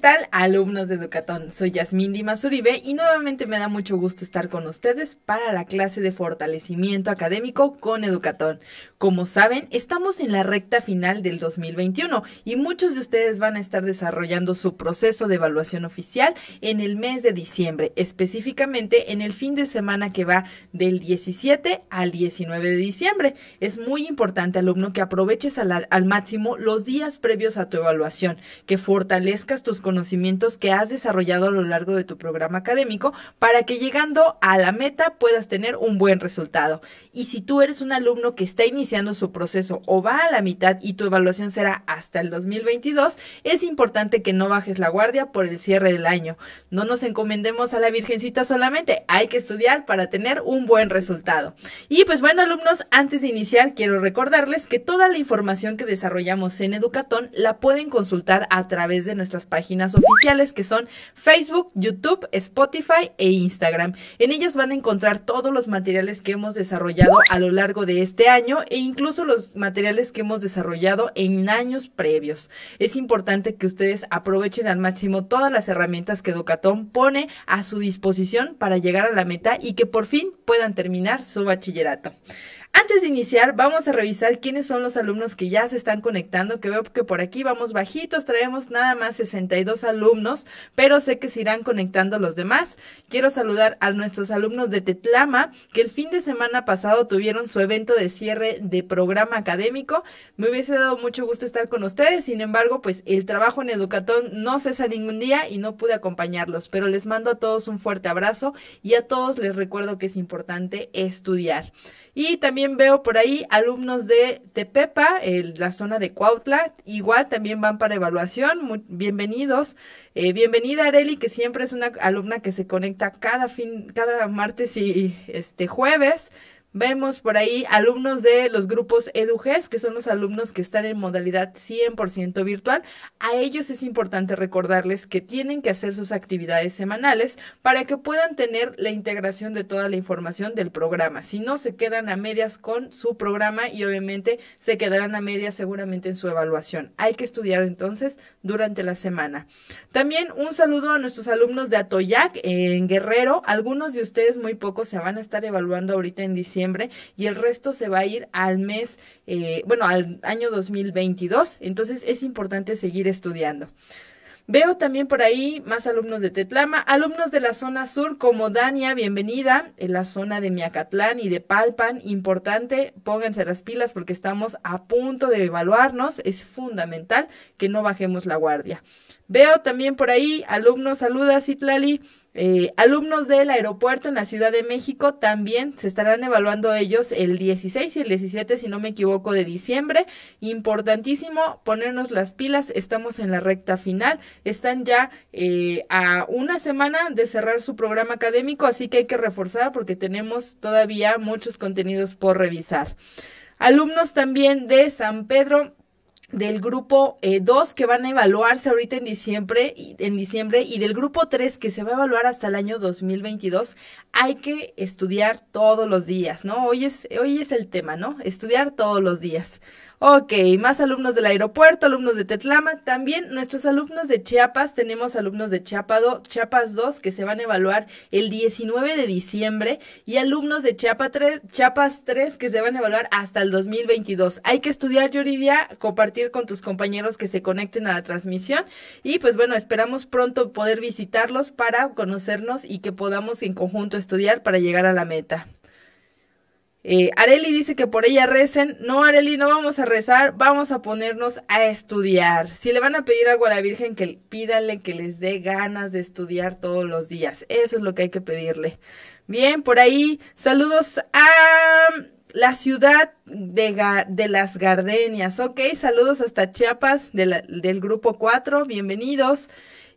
tal, alumnos de Educatón? Soy Yasmín Dimas Uribe y nuevamente me da mucho gusto estar con ustedes para la clase de fortalecimiento académico con Educatón. Como saben, estamos en la recta final del 2021 y muchos de ustedes van a estar desarrollando su proceso de evaluación oficial en el mes de diciembre, específicamente en el fin de semana que va del 17 al 19 de diciembre. Es muy importante, alumno, que aproveches al, al máximo los días previos a tu evaluación, que fortalezcas tus conocimientos que has desarrollado a lo largo de tu programa académico para que llegando a la meta puedas tener un buen resultado. Y si tú eres un alumno que está iniciando su proceso o va a la mitad y tu evaluación será hasta el 2022, es importante que no bajes la guardia por el cierre del año. No nos encomendemos a la Virgencita solamente, hay que estudiar para tener un buen resultado. Y pues bueno, alumnos, antes de iniciar quiero recordarles que toda la información que desarrollamos en Educatón la pueden consultar a través de nuestras páginas oficiales que son Facebook, YouTube, Spotify e Instagram. En ellas van a encontrar todos los materiales que hemos desarrollado a lo largo de este año e incluso los materiales que hemos desarrollado en años previos. Es importante que ustedes aprovechen al máximo todas las herramientas que Educatón pone a su disposición para llegar a la meta y que por fin puedan terminar su bachillerato. Antes de iniciar, vamos a revisar quiénes son los alumnos que ya se están conectando, que veo que por aquí vamos bajitos, traemos nada más 62 alumnos, pero sé que se irán conectando los demás. Quiero saludar a nuestros alumnos de Tetlama, que el fin de semana pasado tuvieron su evento de cierre de programa académico. Me hubiese dado mucho gusto estar con ustedes, sin embargo, pues el trabajo en Educatón no cesa ningún día y no pude acompañarlos, pero les mando a todos un fuerte abrazo y a todos les recuerdo que es importante estudiar. Y también veo por ahí alumnos de Tepepa, el, la zona de Cuautla, igual también van para evaluación. bienvenidos. Eh, bienvenida Areli, que siempre es una alumna que se conecta cada fin, cada martes y este jueves. Vemos por ahí alumnos de los grupos EduGES, que son los alumnos que están en modalidad 100% virtual. A ellos es importante recordarles que tienen que hacer sus actividades semanales para que puedan tener la integración de toda la información del programa. Si no, se quedan a medias con su programa y obviamente se quedarán a medias seguramente en su evaluación. Hay que estudiar entonces durante la semana. También un saludo a nuestros alumnos de Atoyac en Guerrero. Algunos de ustedes, muy pocos, se van a estar evaluando ahorita en diciembre y el resto se va a ir al mes, eh, bueno, al año 2022. Entonces es importante seguir estudiando. Veo también por ahí más alumnos de Tetlama, alumnos de la zona sur como Dania, bienvenida, en la zona de Miacatlán y de Palpan, importante, pónganse las pilas porque estamos a punto de evaluarnos, es fundamental que no bajemos la guardia. Veo también por ahí alumnos, saludas Itlali, eh, alumnos del aeropuerto en la Ciudad de México también se estarán evaluando ellos el 16 y el 17, si no me equivoco, de diciembre. Importantísimo ponernos las pilas, estamos en la recta final, están ya eh, a una semana de cerrar su programa académico, así que hay que reforzar porque tenemos todavía muchos contenidos por revisar. Alumnos también de San Pedro del grupo 2 eh, que van a evaluarse ahorita en diciembre, en diciembre y del grupo 3 que se va a evaluar hasta el año 2022, hay que estudiar todos los días, ¿no? Hoy es, hoy es el tema, ¿no? Estudiar todos los días. Ok, más alumnos del aeropuerto, alumnos de Tetlama, también nuestros alumnos de Chiapas, tenemos alumnos de Chiapas 2 que se van a evaluar el 19 de diciembre y alumnos de Chiapas 3, Chiapas 3 que se van a evaluar hasta el 2022. Hay que estudiar, Yuridia, compartir con tus compañeros que se conecten a la transmisión y pues bueno, esperamos pronto poder visitarlos para conocernos y que podamos en conjunto estudiar para llegar a la meta. Eh, Areli dice que por ella recen. No, Areli, no vamos a rezar, vamos a ponernos a estudiar. Si le van a pedir algo a la Virgen, que pídanle que les dé ganas de estudiar todos los días. Eso es lo que hay que pedirle. Bien, por ahí, saludos a la ciudad de, las Gardenias. Ok, saludos hasta Chiapas del grupo 4. Bienvenidos.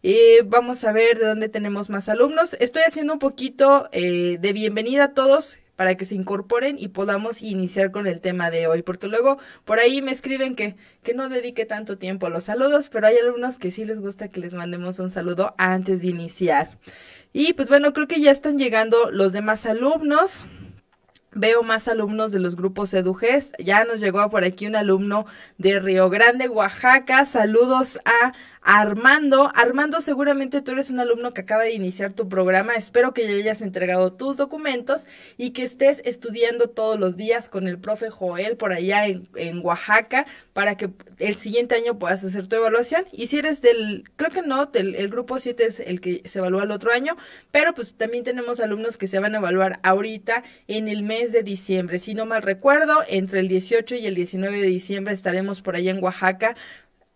Eh, vamos a ver de dónde tenemos más alumnos. Estoy haciendo un poquito eh, de bienvenida a todos para que se incorporen y podamos iniciar con el tema de hoy, porque luego por ahí me escriben que, que no dedique tanto tiempo a los saludos, pero hay alumnos que sí les gusta que les mandemos un saludo antes de iniciar. Y pues bueno, creo que ya están llegando los demás alumnos. Veo más alumnos de los grupos EduGES. Ya nos llegó por aquí un alumno de Río Grande, Oaxaca. Saludos a Armando. Armando, seguramente tú eres un alumno que acaba de iniciar tu programa. Espero que ya hayas entregado tus documentos y que estés estudiando todos los días con el profe Joel por allá en, Oaxaca para que el siguiente año puedas hacer tu evaluación. Y si eres del, creo que no, del el grupo 7 es el que se evalúa el otro año, pero pues también tenemos alumnos que se van a evaluar ahorita en el mes de diciembre. Si no mal recuerdo, entre el 18 y el 19 de diciembre estaremos por allá en Oaxaca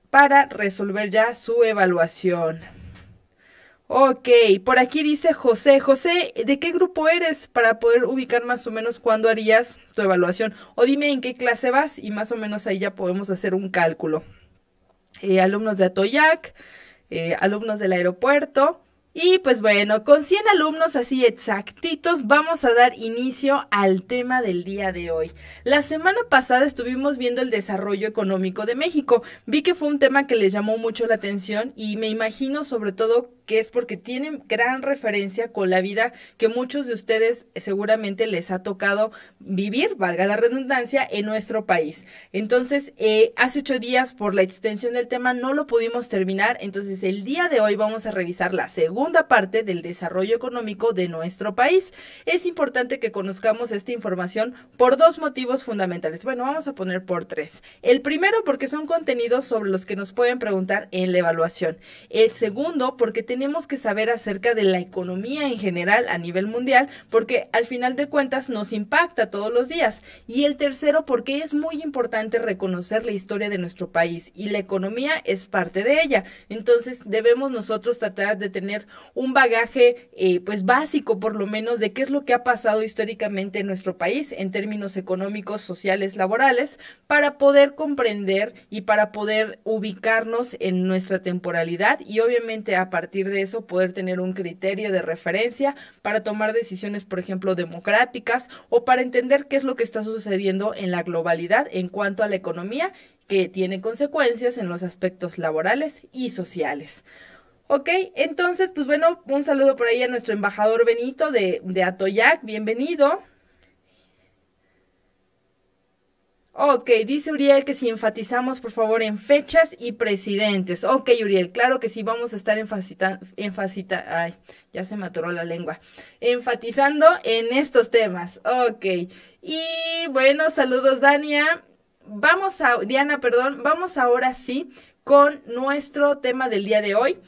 para resolver ya su evaluación. Ok, por aquí dice José, José, ¿de qué grupo eres para poder ubicar más o menos cuándo harías tu evaluación? O dime en qué clase vas y más o menos ahí ya podemos hacer un cálculo. Eh, alumnos de Atoyac, eh, alumnos del aeropuerto. Y pues bueno, con 100 alumnos así exactitos vamos a dar inicio al tema del día de hoy. La semana pasada estuvimos viendo el desarrollo económico de México. Vi que fue un tema que les llamó mucho la atención y me imagino sobre todo que es porque tienen gran referencia con la vida que muchos de ustedes seguramente les ha tocado vivir, valga la redundancia, en nuestro país. Entonces, eh, hace ocho días por la extensión del tema no lo pudimos terminar, entonces el día de hoy vamos a revisar la segunda parte del desarrollo económico de nuestro país. Es importante que conozcamos esta información por dos motivos fundamentales. Bueno, vamos a poner por tres. El primero porque son contenidos sobre los que nos pueden preguntar en la evaluación. El segundo porque tenemos que saber acerca de la economía en general a nivel mundial, porque al final de cuentas nos impacta todos los días. Y el tercero, porque es muy importante reconocer la historia de nuestro país y la economía es parte de ella. Entonces debemos nosotros tratar de tener un bagaje eh, pues básico por lo menos de qué es lo que ha pasado históricamente en nuestro país en términos económicos, sociales, laborales, para poder comprender y para poder ubicarnos en nuestra temporalidad y obviamente a partir de eso poder tener un criterio de referencia para tomar decisiones, por ejemplo, democráticas o para entender qué es lo que está sucediendo en la globalidad en cuanto a la economía que tiene consecuencias en los aspectos laborales y sociales. Ok, entonces, pues bueno, un saludo por ahí a nuestro embajador Benito de, de Atoyac, bienvenido. Ok, dice Uriel que si enfatizamos por favor en fechas y presidentes. Ok, Uriel, claro que sí, vamos a estar enfatizando, ay, ya se me la lengua, enfatizando en estos temas. Ok, y bueno, saludos Dania. Vamos a, Diana, perdón, vamos ahora sí con nuestro tema del día de hoy.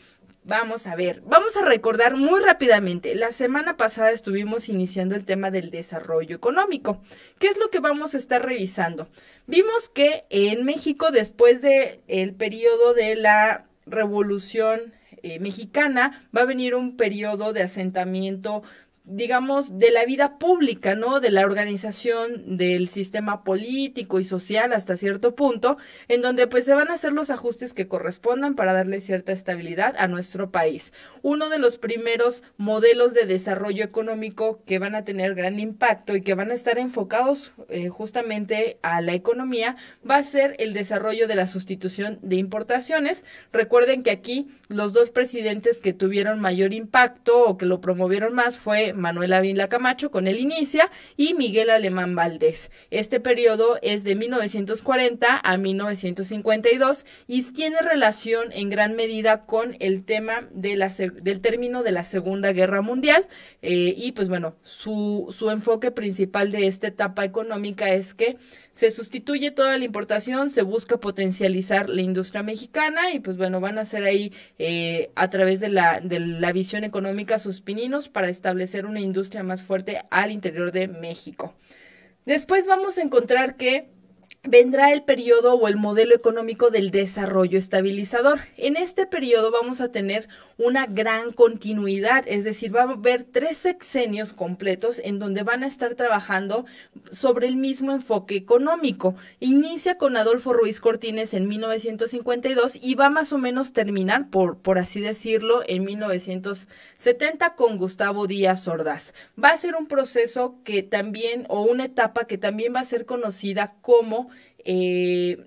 Vamos a ver, vamos a recordar muy rápidamente. La semana pasada estuvimos iniciando el tema del desarrollo económico. ¿Qué es lo que vamos a estar revisando? Vimos que en México, después del el periodo de la revolución eh, mexicana, va a venir un periodo de asentamiento digamos, de la vida pública, ¿no? De la organización del sistema político y social hasta cierto punto, en donde pues se van a hacer los ajustes que correspondan para darle cierta estabilidad a nuestro país. Uno de los primeros modelos de desarrollo económico que van a tener gran impacto y que van a estar enfocados eh, justamente a la economía va a ser el desarrollo de la sustitución de importaciones. Recuerden que aquí los dos presidentes que tuvieron mayor impacto o que lo promovieron más fue Manuel Ávila Camacho con el Inicia y Miguel Alemán Valdés. Este periodo es de 1940 a 1952 y tiene relación en gran medida con el tema del término de la Segunda Guerra Mundial eh, y pues bueno, su enfoque principal de esta etapa económica es que se sustituye toda la importación, se busca potencializar la industria mexicana y pues bueno, van a ser ahí eh, a través de la, de la visión económica sus pininos para establecer una industria más fuerte al interior de México. Después vamos a encontrar que vendrá el periodo o el modelo económico del desarrollo estabilizador. En este periodo vamos a tener una gran continuidad, es decir, va a haber tres sexenios completos en donde van a estar trabajando sobre el mismo enfoque económico. Inicia con Adolfo Ruiz Cortines en 1952 y va más o menos terminar, por, por así decirlo, en 1970 con Gustavo Díaz Ordaz. Va a ser un proceso que también, o una etapa que también va a ser conocida como eh,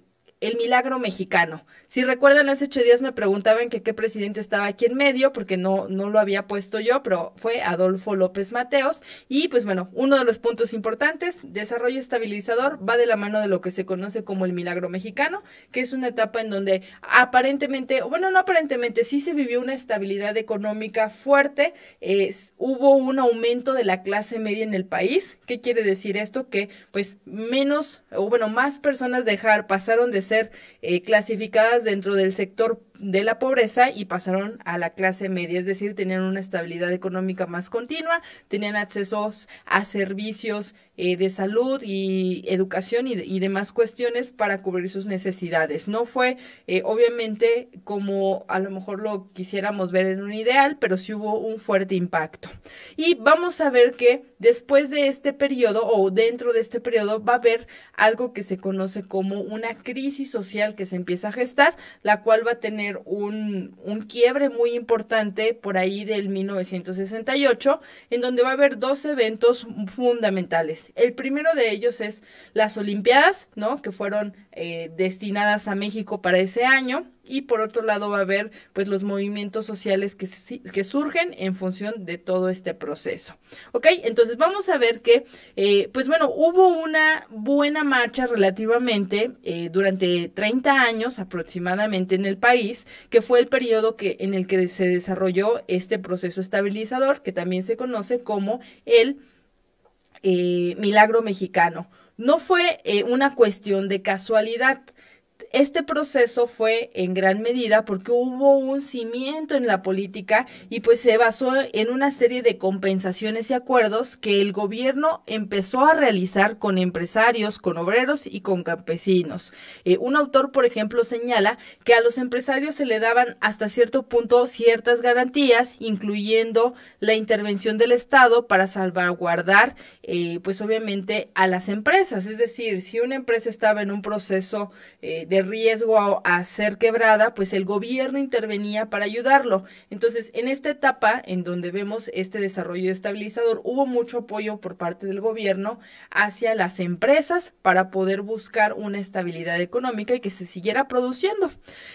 el milagro mexicano. Si recuerdan, hace ocho días me preguntaban que qué presidente estaba aquí en medio, porque no, no lo había puesto yo, pero fue Adolfo López Mateos. Y pues bueno, uno de los puntos importantes, desarrollo estabilizador, va de la mano de lo que se conoce como el milagro mexicano, que es una etapa en donde aparentemente, bueno, no aparentemente, sí se vivió una estabilidad económica fuerte, hubo un aumento de la clase media en el país. ¿Qué quiere decir esto? Que pues menos, o bueno, más personas dejar, pasaron de ser eh, clasificadas dentro del sector de la pobreza y pasaron a la clase media, es decir, tenían una estabilidad económica más continua, tenían acceso a servicios eh, de salud y educación y, demás cuestiones para cubrir sus necesidades. No fue, eh, obviamente, como a lo mejor lo quisiéramos ver en un ideal, pero sí hubo un fuerte impacto. Y vamos a ver que después de este periodo o dentro de este periodo va a haber algo que se conoce como una crisis social que se empieza a gestar, la cual va a tener un, un quiebre muy importante por ahí del 1968, en donde va a haber dos eventos fundamentales. El primero de ellos es las Olimpiadas, ¿no? Que fueron eh, destinadas a México para ese año y por otro lado va a haber pues los movimientos sociales que, surgen en función de todo este proceso. ¿Ok? Entonces vamos a ver que eh, pues bueno, hubo una buena marcha relativamente eh, durante 30 años aproximadamente en el país, que fue el periodo que, en el que se desarrolló este proceso estabilizador que también se conoce como el milagro mexicano no fue eh, una cuestión de casualidad. Este proceso fue en gran medida porque hubo un cimiento en la política y pues se basó en una serie de compensaciones y acuerdos que el gobierno empezó a realizar con empresarios, con obreros y con campesinos. Eh, un autor, por ejemplo, señala que a los empresarios se le daban hasta cierto punto ciertas garantías, incluyendo la intervención del Estado para salvaguardar, eh, pues obviamente, a las empresas. Es decir, si una empresa estaba en un proceso eh, de riesgo a, ser quebrada, pues el gobierno intervenía para ayudarlo. Entonces, en esta etapa en donde vemos este desarrollo estabilizador, hubo mucho apoyo por parte del gobierno hacia las empresas para poder buscar una estabilidad económica y que se siguiera produciendo.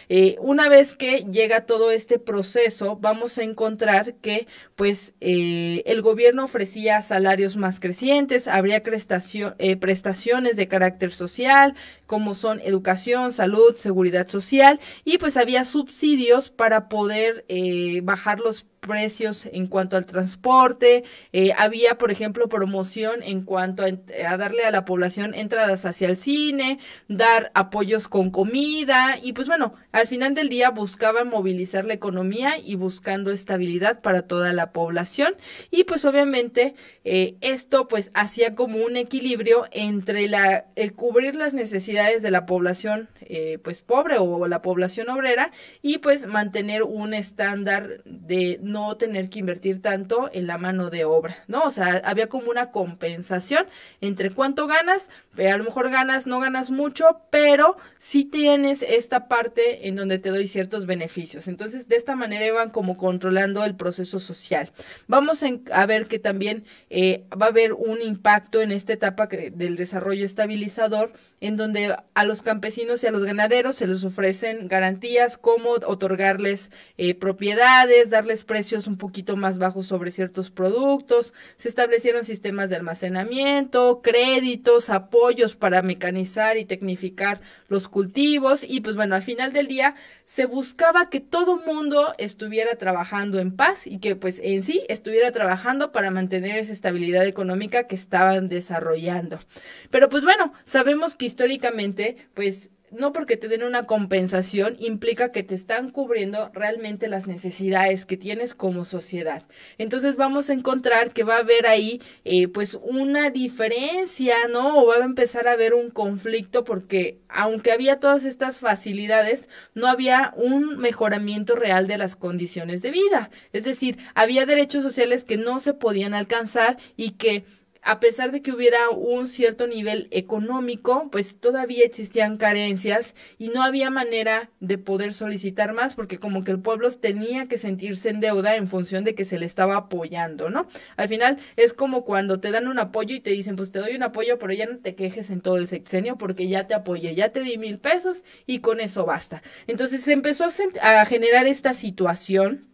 Eh, una vez que llega todo este proceso, vamos a encontrar que pues eh, el gobierno ofrecía salarios más crecientes, habría eh, prestaciones de carácter social, como son educación, salud, seguridad social y pues había subsidios para poder eh, bajar los precios en cuanto al transporte, eh, había, por ejemplo, promoción en cuanto a, darle a la población entradas hacia el cine, dar apoyos con comida y pues bueno, al final del día buscaban movilizar la economía y buscando estabilidad para toda la población. Y pues obviamente eh, esto pues hacía como un equilibrio entre la, el cubrir las necesidades de la población eh, pues pobre o la población obrera y pues mantener un estándar de no tener que invertir tanto en la mano de obra, ¿no? O sea, había como una compensación entre cuánto ganas, eh, a lo mejor ganas, no ganas mucho, pero sí tienes esta parte en donde te doy ciertos beneficios. Entonces, de esta manera iban como controlando el proceso social. Vamos a ver que también eh, va a haber un impacto en esta etapa del desarrollo estabilizador, en donde a los campesinos y a los ganaderos se les ofrecen garantías como otorgarles eh, propiedades, darles precios un poquito más bajos sobre ciertos productos, se establecieron sistemas de almacenamiento, créditos, apoyos para mecanizar y tecnificar los cultivos y pues bueno, al final del día se buscaba que todo mundo estuviera trabajando en paz y que pues en sí estuviera trabajando para mantener esa estabilidad económica que estaban desarrollando. Pero pues bueno, sabemos que históricamente pues no porque te den una compensación implica que te están cubriendo realmente las necesidades que tienes como sociedad. Entonces vamos a encontrar que va a haber ahí eh, pues una diferencia, ¿no? O va a empezar a haber un conflicto porque aunque había todas estas facilidades, no había un mejoramiento real de las condiciones de vida. Es decir, había derechos sociales que no se podían alcanzar y que a pesar de que hubiera un cierto nivel económico, pues todavía existían carencias y no había manera de poder solicitar más porque como que el pueblo tenía que sentirse en deuda en función de que se le estaba apoyando, ¿no? Al final es como cuando te dan un apoyo y te dicen, pues te doy un apoyo, pero ya no te quejes en todo el sexenio porque ya te apoyé, ya te di mil pesos y con eso basta. Entonces se empezó a, a generar esta situación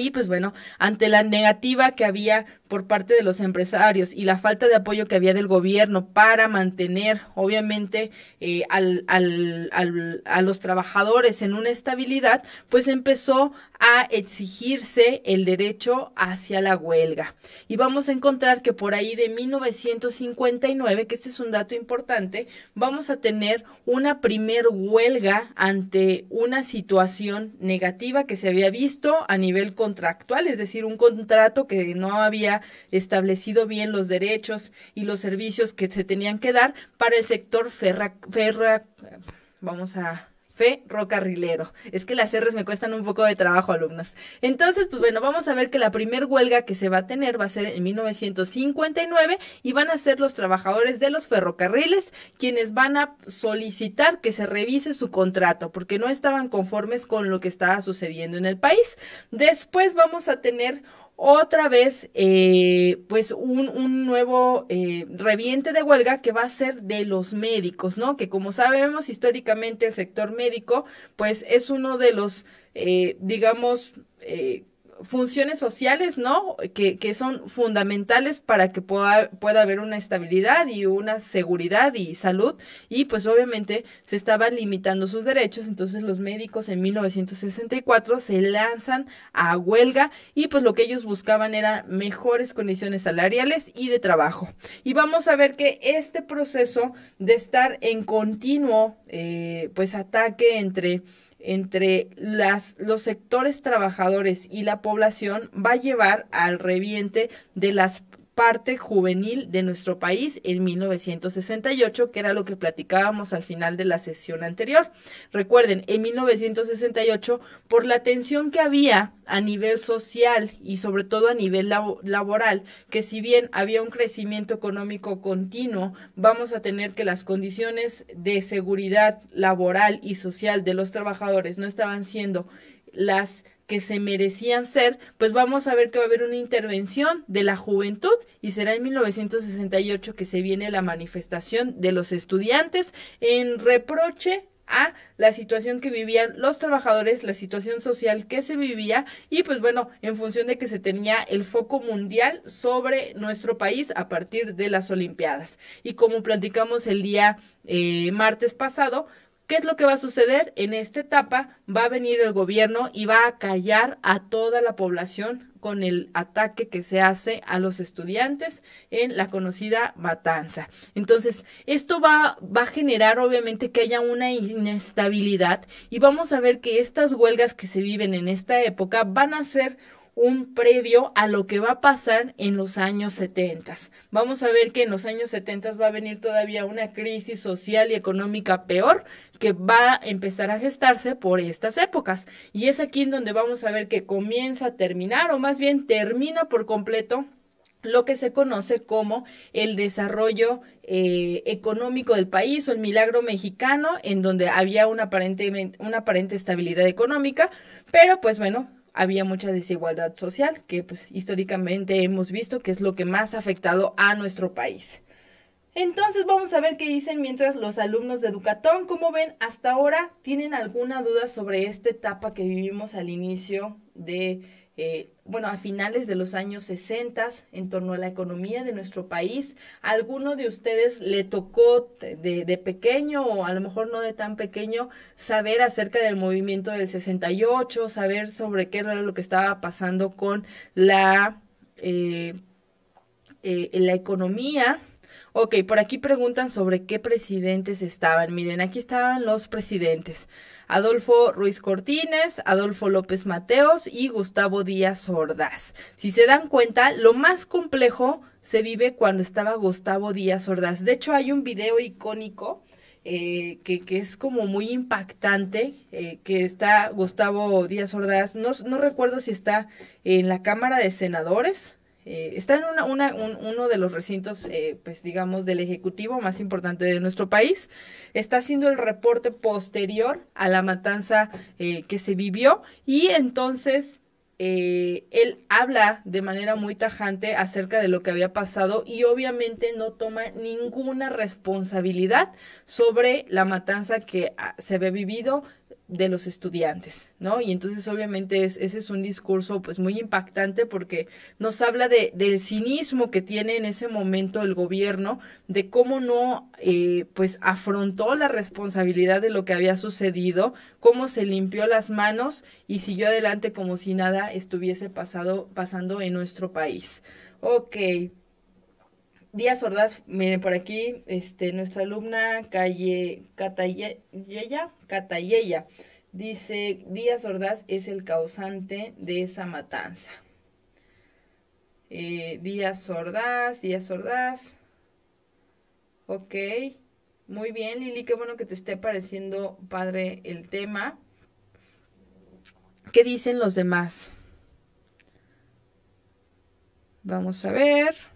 y pues bueno, ante la negativa que había por parte de los empresarios y la falta de apoyo que había del gobierno para mantener, obviamente, eh, al, al, al, a los trabajadores en una estabilidad, pues empezó a exigirse el derecho hacia la huelga. Y vamos a encontrar que por ahí de 1959, que este es un dato importante, vamos a tener una primer huelga ante una situación negativa que se había visto a nivel contractual, es decir, un contrato que no había establecido bien los derechos y los servicios que se tenían que dar para el sector ferra, vamos a ferrocarrilero. Es que las R's me cuestan un poco de trabajo, alumnos. Entonces, pues bueno, vamos a ver que la primer huelga que se va a tener va a ser en 1959 y van a ser los trabajadores de los ferrocarriles quienes van a solicitar que se revise su contrato porque no estaban conformes con lo que estaba sucediendo en el país. Después vamos a tener otra vez eh, pues un, un nuevo eh, reviente de huelga que va a ser de los médicos, ¿no? Que como sabemos históricamente el sector médico pues es uno de los, eh, digamos, eh, funciones sociales, ¿no? Que, que son fundamentales para que pueda, pueda haber una estabilidad y una seguridad y salud. Y pues obviamente se estaban limitando sus derechos. Entonces los médicos en 1964 se lanzan a huelga y pues lo que ellos buscaban era mejores condiciones salariales y de trabajo. Y vamos a ver que este proceso de estar en continuo eh, pues ataque entre entre las, los sectores trabajadores y la población va a llevar al reviente de las parte juvenil de nuestro país en 1968, que era lo que platicábamos al final de la sesión anterior. Recuerden, en 1968, por la tensión que había a nivel social y sobre todo a nivel laboral, que si bien había un crecimiento económico continuo, vamos a tener que las condiciones de seguridad laboral y social de los trabajadores no estaban siendo las que se merecían ser, pues vamos a ver que va a haber una intervención de la juventud y será en 1968 que se viene la manifestación de los estudiantes en reproche a la situación que vivían los trabajadores, la situación social que se vivía y pues bueno, en función de que se tenía el foco mundial sobre nuestro país a partir de las Olimpiadas. Y como platicamos el día eh, martes pasado, ¿Qué es lo que va a suceder? En esta etapa va a venir el gobierno y va a callar a toda la población con el ataque que se hace a los estudiantes en la conocida matanza. Entonces, esto va, va a generar obviamente que haya una inestabilidad y vamos a ver que estas huelgas que se viven en esta época van a ser un previo a lo que va a pasar en los años 70. Vamos a ver que en los años 70 va a venir todavía una crisis social y económica peor que va a empezar a gestarse por estas épocas. Y es aquí en donde vamos a ver que comienza a terminar o más bien termina por completo lo que se conoce como el desarrollo eh, económico del país o el milagro mexicano, en donde había una aparente, una aparente estabilidad económica, pero pues bueno, había mucha desigualdad social, que pues históricamente hemos visto que es lo que más ha afectado a nuestro país. Entonces vamos a ver qué dicen mientras los alumnos de Educatón, como ven, hasta ahora tienen alguna duda sobre esta etapa que vivimos al inicio de eh, bueno, a finales de los años 60 en torno a la economía de nuestro país. ¿A alguno de ustedes le tocó de, pequeño o a lo mejor no de tan pequeño saber acerca del movimiento del 68, saber sobre qué era lo que estaba pasando con la, eh, eh, la economía? Ok, por aquí preguntan sobre qué presidentes estaban. Miren, aquí estaban los presidentes. Adolfo Ruiz Cortines, Adolfo López Mateos y Gustavo Díaz Ordaz. Si se dan cuenta, lo más complejo se vive cuando estaba Gustavo Díaz Ordaz. De hecho, hay un video icónico eh, que, que, es como muy impactante, eh, que está Gustavo Díaz Ordaz, no, no recuerdo si está en la Cámara de Senadores, eh, está en una, uno de los recintos, eh, pues digamos, del Ejecutivo más importante de nuestro país. Está haciendo el reporte posterior a la matanza eh, que se vivió y entonces él habla de manera muy tajante acerca de lo que había pasado y obviamente no toma ninguna responsabilidad sobre la matanza que ah, se había vivido de los estudiantes, ¿no? Y entonces obviamente es, ese es un discurso pues muy impactante porque nos habla de, del cinismo que tiene en ese momento el gobierno, de cómo no eh, pues afrontó la responsabilidad de lo que había sucedido, cómo se limpió las manos y siguió adelante como si nada estuviese pasado, pasando en nuestro país. Ok. Díaz Ordaz, miren por aquí, este, nuestra alumna Calle Catayeya, Catayeya dice, Díaz Ordaz es el causante de esa matanza. Eh, Díaz Ordaz, Díaz Ordaz. Ok, muy bien Lili, qué bueno que te esté pareciendo padre el tema. ¿Qué dicen los demás? Vamos a ver.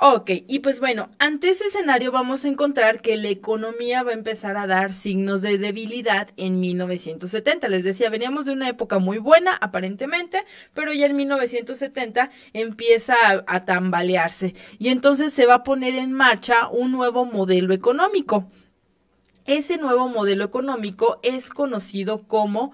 Ok, y pues bueno, ante ese escenario vamos a encontrar que la economía va a empezar a dar signos de debilidad en 1970. Les decía, veníamos de una época muy buena, aparentemente, pero ya en 1970 empieza a, a tambalearse y entonces se va a poner en marcha un nuevo modelo económico. Ese nuevo modelo económico es conocido como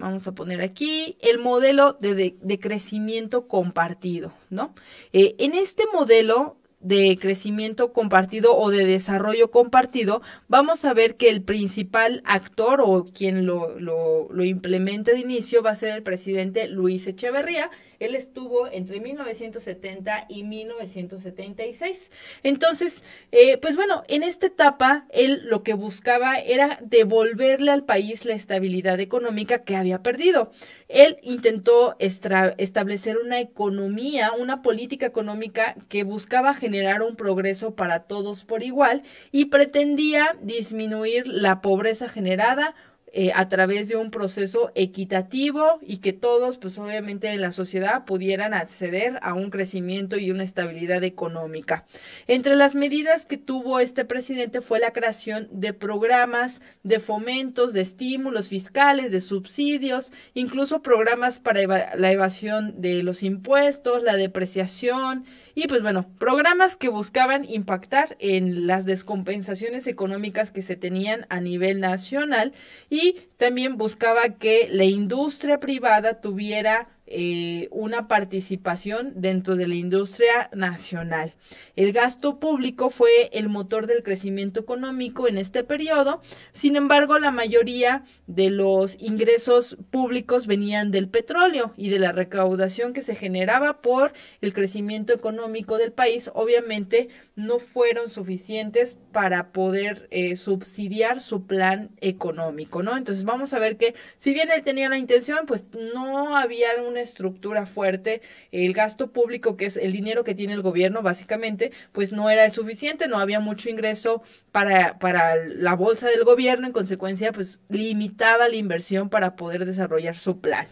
vamos a poner aquí el modelo de, crecimiento compartido, ¿no? Eh, en este modelo de crecimiento compartido o de desarrollo compartido, vamos a ver que el principal actor o quien lo, lo, lo implemente de inicio va a ser el presidente Luis Echeverría, él estuvo entre 1970 y 1976. Entonces, eh, pues bueno, en esta etapa, él lo que buscaba era devolverle al país la estabilidad económica que había perdido. Él intentó establecer una economía, una política económica que buscaba generar un progreso para todos por igual y pretendía disminuir la pobreza generada, eh, a través de un proceso equitativo y que todos, pues obviamente en la sociedad pudieran acceder a un crecimiento y una estabilidad económica. Entre las medidas que tuvo este presidente fue la creación de programas de fomentos, de estímulos fiscales, de subsidios, incluso programas para la evasión de los impuestos, la depreciación y pues bueno, programas que buscaban impactar en las descompensaciones económicas que se tenían a nivel nacional y también buscaba que la industria privada tuviera eh, una participación dentro de la industria nacional. El gasto público fue el motor del crecimiento económico en este periodo, sin embargo la mayoría de los ingresos públicos venían del petróleo y de la recaudación que se generaba por el crecimiento económico del país, obviamente no fueron suficientes para poder eh, subsidiar su plan económico, ¿no? Entonces vamos a ver que si bien él tenía la intención, pues no había estructura fuerte, el gasto público, que es el dinero que tiene el gobierno, básicamente, pues no era el suficiente, no había mucho ingreso para, para la bolsa del gobierno, en consecuencia, pues limitaba la inversión para poder desarrollar su plan.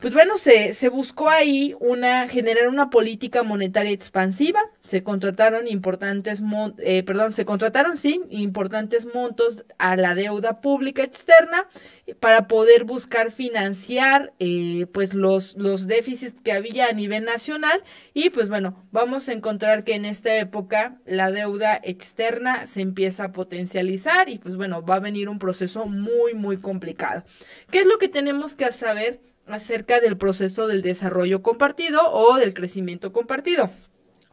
Pues bueno, se, se buscó ahí una, generar una política monetaria expansiva, se contrataron importantes, eh, perdón, se contrataron, sí, importantes montos a la deuda pública externa para poder buscar financiar, eh, pues los, los déficits que había a nivel nacional y pues bueno, vamos a encontrar que en esta época la deuda externa se empieza a potencializar y pues bueno, va a venir un proceso muy, muy complicado. ¿Qué es lo que tenemos que saber? acerca del proceso del desarrollo compartido o del crecimiento compartido.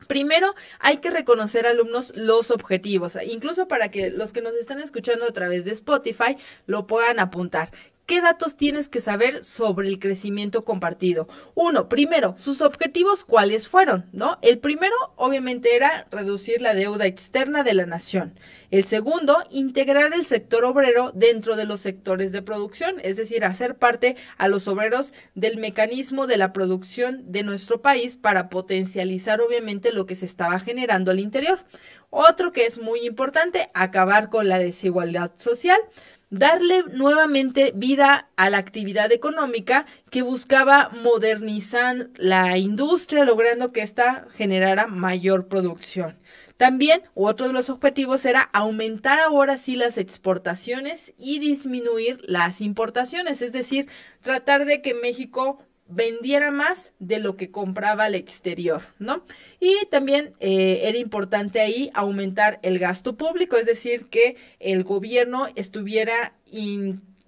Primero, hay que reconocer, alumnos, los objetivos, incluso para que los que nos están escuchando a través de Spotify lo puedan apuntar. ¿Qué datos tienes que saber sobre el crecimiento compartido? Uno, primero, sus objetivos, ¿cuáles fueron? ¿No? El primero, obviamente, era reducir la deuda externa de la nación. El segundo, integrar el sector obrero dentro de los sectores de producción, es decir, hacer parte a los obreros del mecanismo de la producción de nuestro país para potencializar, obviamente, lo que se estaba generando al interior. Otro que es muy importante, acabar con la desigualdad social. Darle nuevamente vida a la actividad económica que buscaba modernizar la industria, logrando que ésta generara mayor producción. También otro de los objetivos era aumentar ahora sí las exportaciones y disminuir las importaciones, es decir, tratar de que México vendiera más de lo que compraba al exterior, ¿no? Y también eh, era importante ahí aumentar el gasto público, es decir, que el gobierno estuviera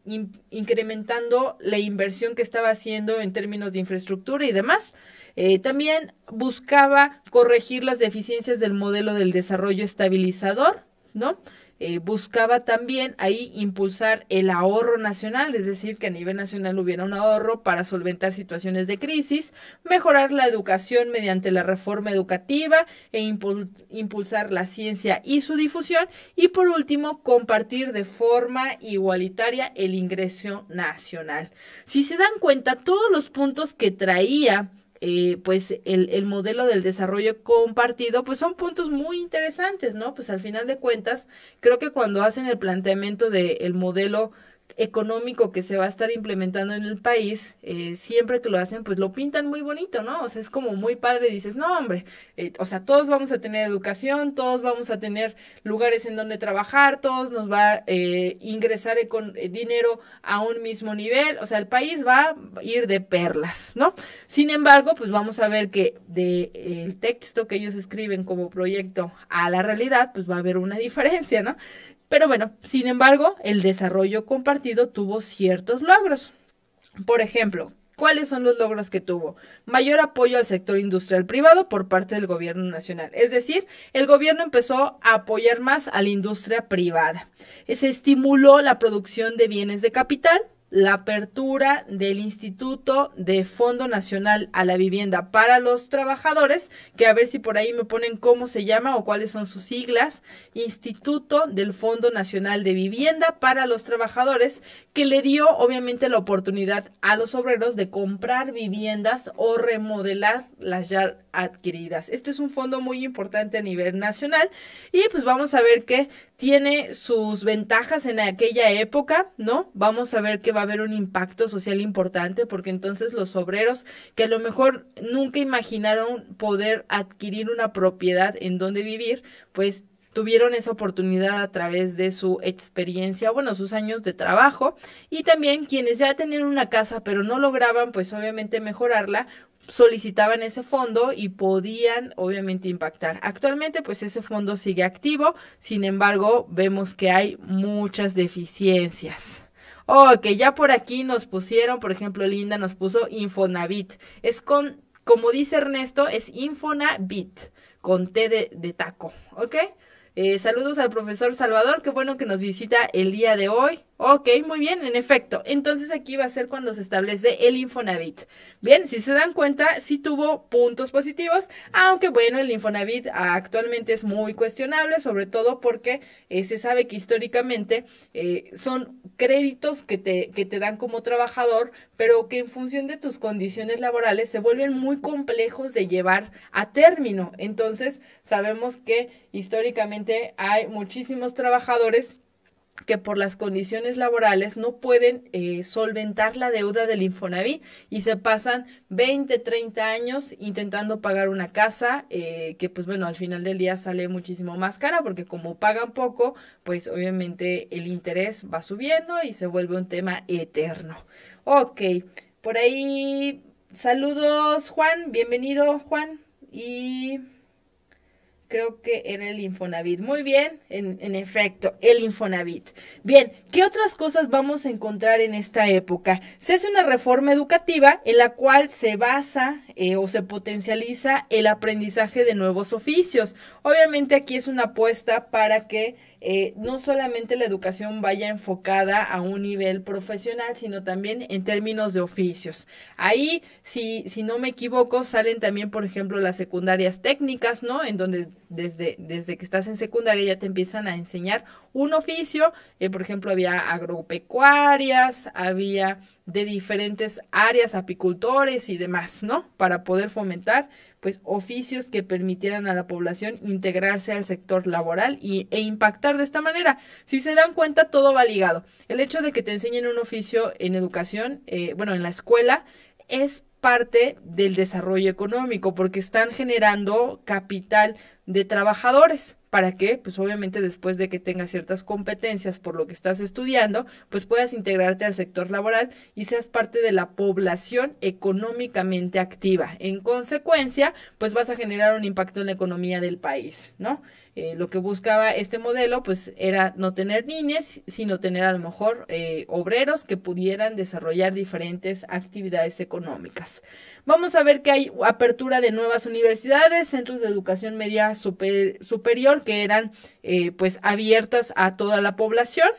incrementando la inversión que estaba haciendo en términos de infraestructura y demás. Eh, también buscaba corregir las deficiencias del modelo del desarrollo estabilizador, ¿no? Eh, buscaba también ahí impulsar el ahorro nacional, es decir, que a nivel nacional hubiera un ahorro para solventar situaciones de crisis, mejorar la educación mediante la reforma educativa e impulsar la ciencia y su difusión y por último compartir de forma igualitaria el ingreso nacional. Si se dan cuenta, todos los puntos que traía eh, pues el, el, modelo del desarrollo compartido, pues son puntos muy interesantes, ¿no? Pues al final de cuentas, creo que cuando hacen el planteamiento del modelo económico que se va a estar implementando en el país, eh, siempre que lo hacen, pues lo pintan muy bonito, ¿no? O sea, es como muy padre, dices, no, hombre, eh, o sea, todos vamos a tener educación, todos vamos a tener lugares en donde trabajar, todos nos va a eh, ingresar con dinero a un mismo nivel, o sea, el país va a ir de perlas, ¿no? Sin embargo, pues vamos a ver que de el texto que ellos escriben como proyecto a la realidad, pues va a haber una diferencia, ¿no? Pero bueno, sin embargo, el desarrollo compartido tuvo ciertos logros. Por ejemplo, ¿Cuáles son los logros que tuvo? Mayor apoyo al sector industrial privado por parte del gobierno nacional. Es decir, el gobierno empezó a apoyar más a la industria privada. Se estimuló la producción de bienes de capital, la apertura del Instituto de Fondo Nacional a la Vivienda. Para los Trabajadores, que a ver si por ahí me ponen cómo se llama o cuáles son sus siglas, Instituto del Fondo Nacional de Vivienda. Para los Trabajadores, que le dio obviamente la oportunidad a los obreros de comprar viviendas o remodelar las ya adquiridas. Este es un fondo muy importante a nivel nacional y pues vamos a ver que tiene sus ventajas en aquella época, ¿no? Vamos a ver que va a haber un impacto social importante porque entonces los obreros que a lo mejor nunca imaginaron poder adquirir una propiedad en donde vivir, pues tuvieron esa oportunidad a través de su experiencia, bueno, sus años de trabajo y también quienes ya tenían una casa pero no lograban pues obviamente mejorarla, solicitaban ese fondo y podían obviamente impactar. Actualmente pues ese fondo sigue activo, sin embargo vemos que hay muchas deficiencias. Ok, ya por aquí nos pusieron, por ejemplo, Linda nos puso Infonavit. Es con, como dice Ernesto, es Infonavit, con T de, de taco, ¿ok? Eh, saludos al profesor Salvador, qué bueno que nos visita el día de hoy. Ok, muy bien, en efecto. Entonces aquí va a ser cuando se establece el Infonavit. Bien, si se dan cuenta, sí tuvo puntos positivos, aunque bueno, el Infonavit actualmente es muy cuestionable, sobre todo porque eh, se sabe que históricamente eh, son créditos que te, que te dan como trabajador, pero que en función de tus condiciones laborales se vuelven muy complejos de llevar a término. Entonces, sabemos que históricamente hay muchísimos trabajadores que por las condiciones laborales no pueden eh, solventar la deuda del Infonavit y se pasan 20, 30 años intentando pagar una casa eh, que pues bueno, al final del día sale muchísimo más cara porque como pagan poco, pues obviamente el interés va subiendo y se vuelve un tema eterno. Ok, por ahí saludos Juan, bienvenido Juan y creo que era el Infonavit. Muy bien, en, efecto, el Infonavit. Bien, ¿qué otras cosas vamos a encontrar en esta época? Se hace una reforma educativa en la cual se basa eh, o se potencializa el aprendizaje de nuevos oficios. Obviamente aquí es una apuesta para que eh, no solamente la educación vaya enfocada a un nivel profesional, sino también en términos de oficios. Ahí, si, si no me equivoco, salen también, por ejemplo, las secundarias técnicas, ¿no? En donde desde, desde que estás en secundaria ya te empiezan a enseñar un oficio. Eh, por ejemplo, había agropecuarias, había de diferentes áreas, apicultores y demás, ¿no? Para poder fomentar pues oficios que permitieran a la población integrarse al sector laboral y, e impactar de esta manera. Si se dan cuenta, todo va ligado. El hecho de que te enseñen un oficio en educación, eh, bueno, en la escuela, es parte del desarrollo económico porque están generando capital de trabajadores. ¿Para qué? Pues obviamente después de que tengas ciertas competencias por lo que estás estudiando, pues puedas integrarte al sector laboral y seas parte de la población económicamente activa. En consecuencia, pues vas a generar un impacto en la economía del país, ¿no? Eh, lo que buscaba este modelo pues era no tener niñas, sino tener a lo mejor eh, obreros que pudieran desarrollar diferentes actividades económicas. Vamos a ver que hay apertura de nuevas universidades, centros de educación media superior que eran eh, pues abiertas a toda la población.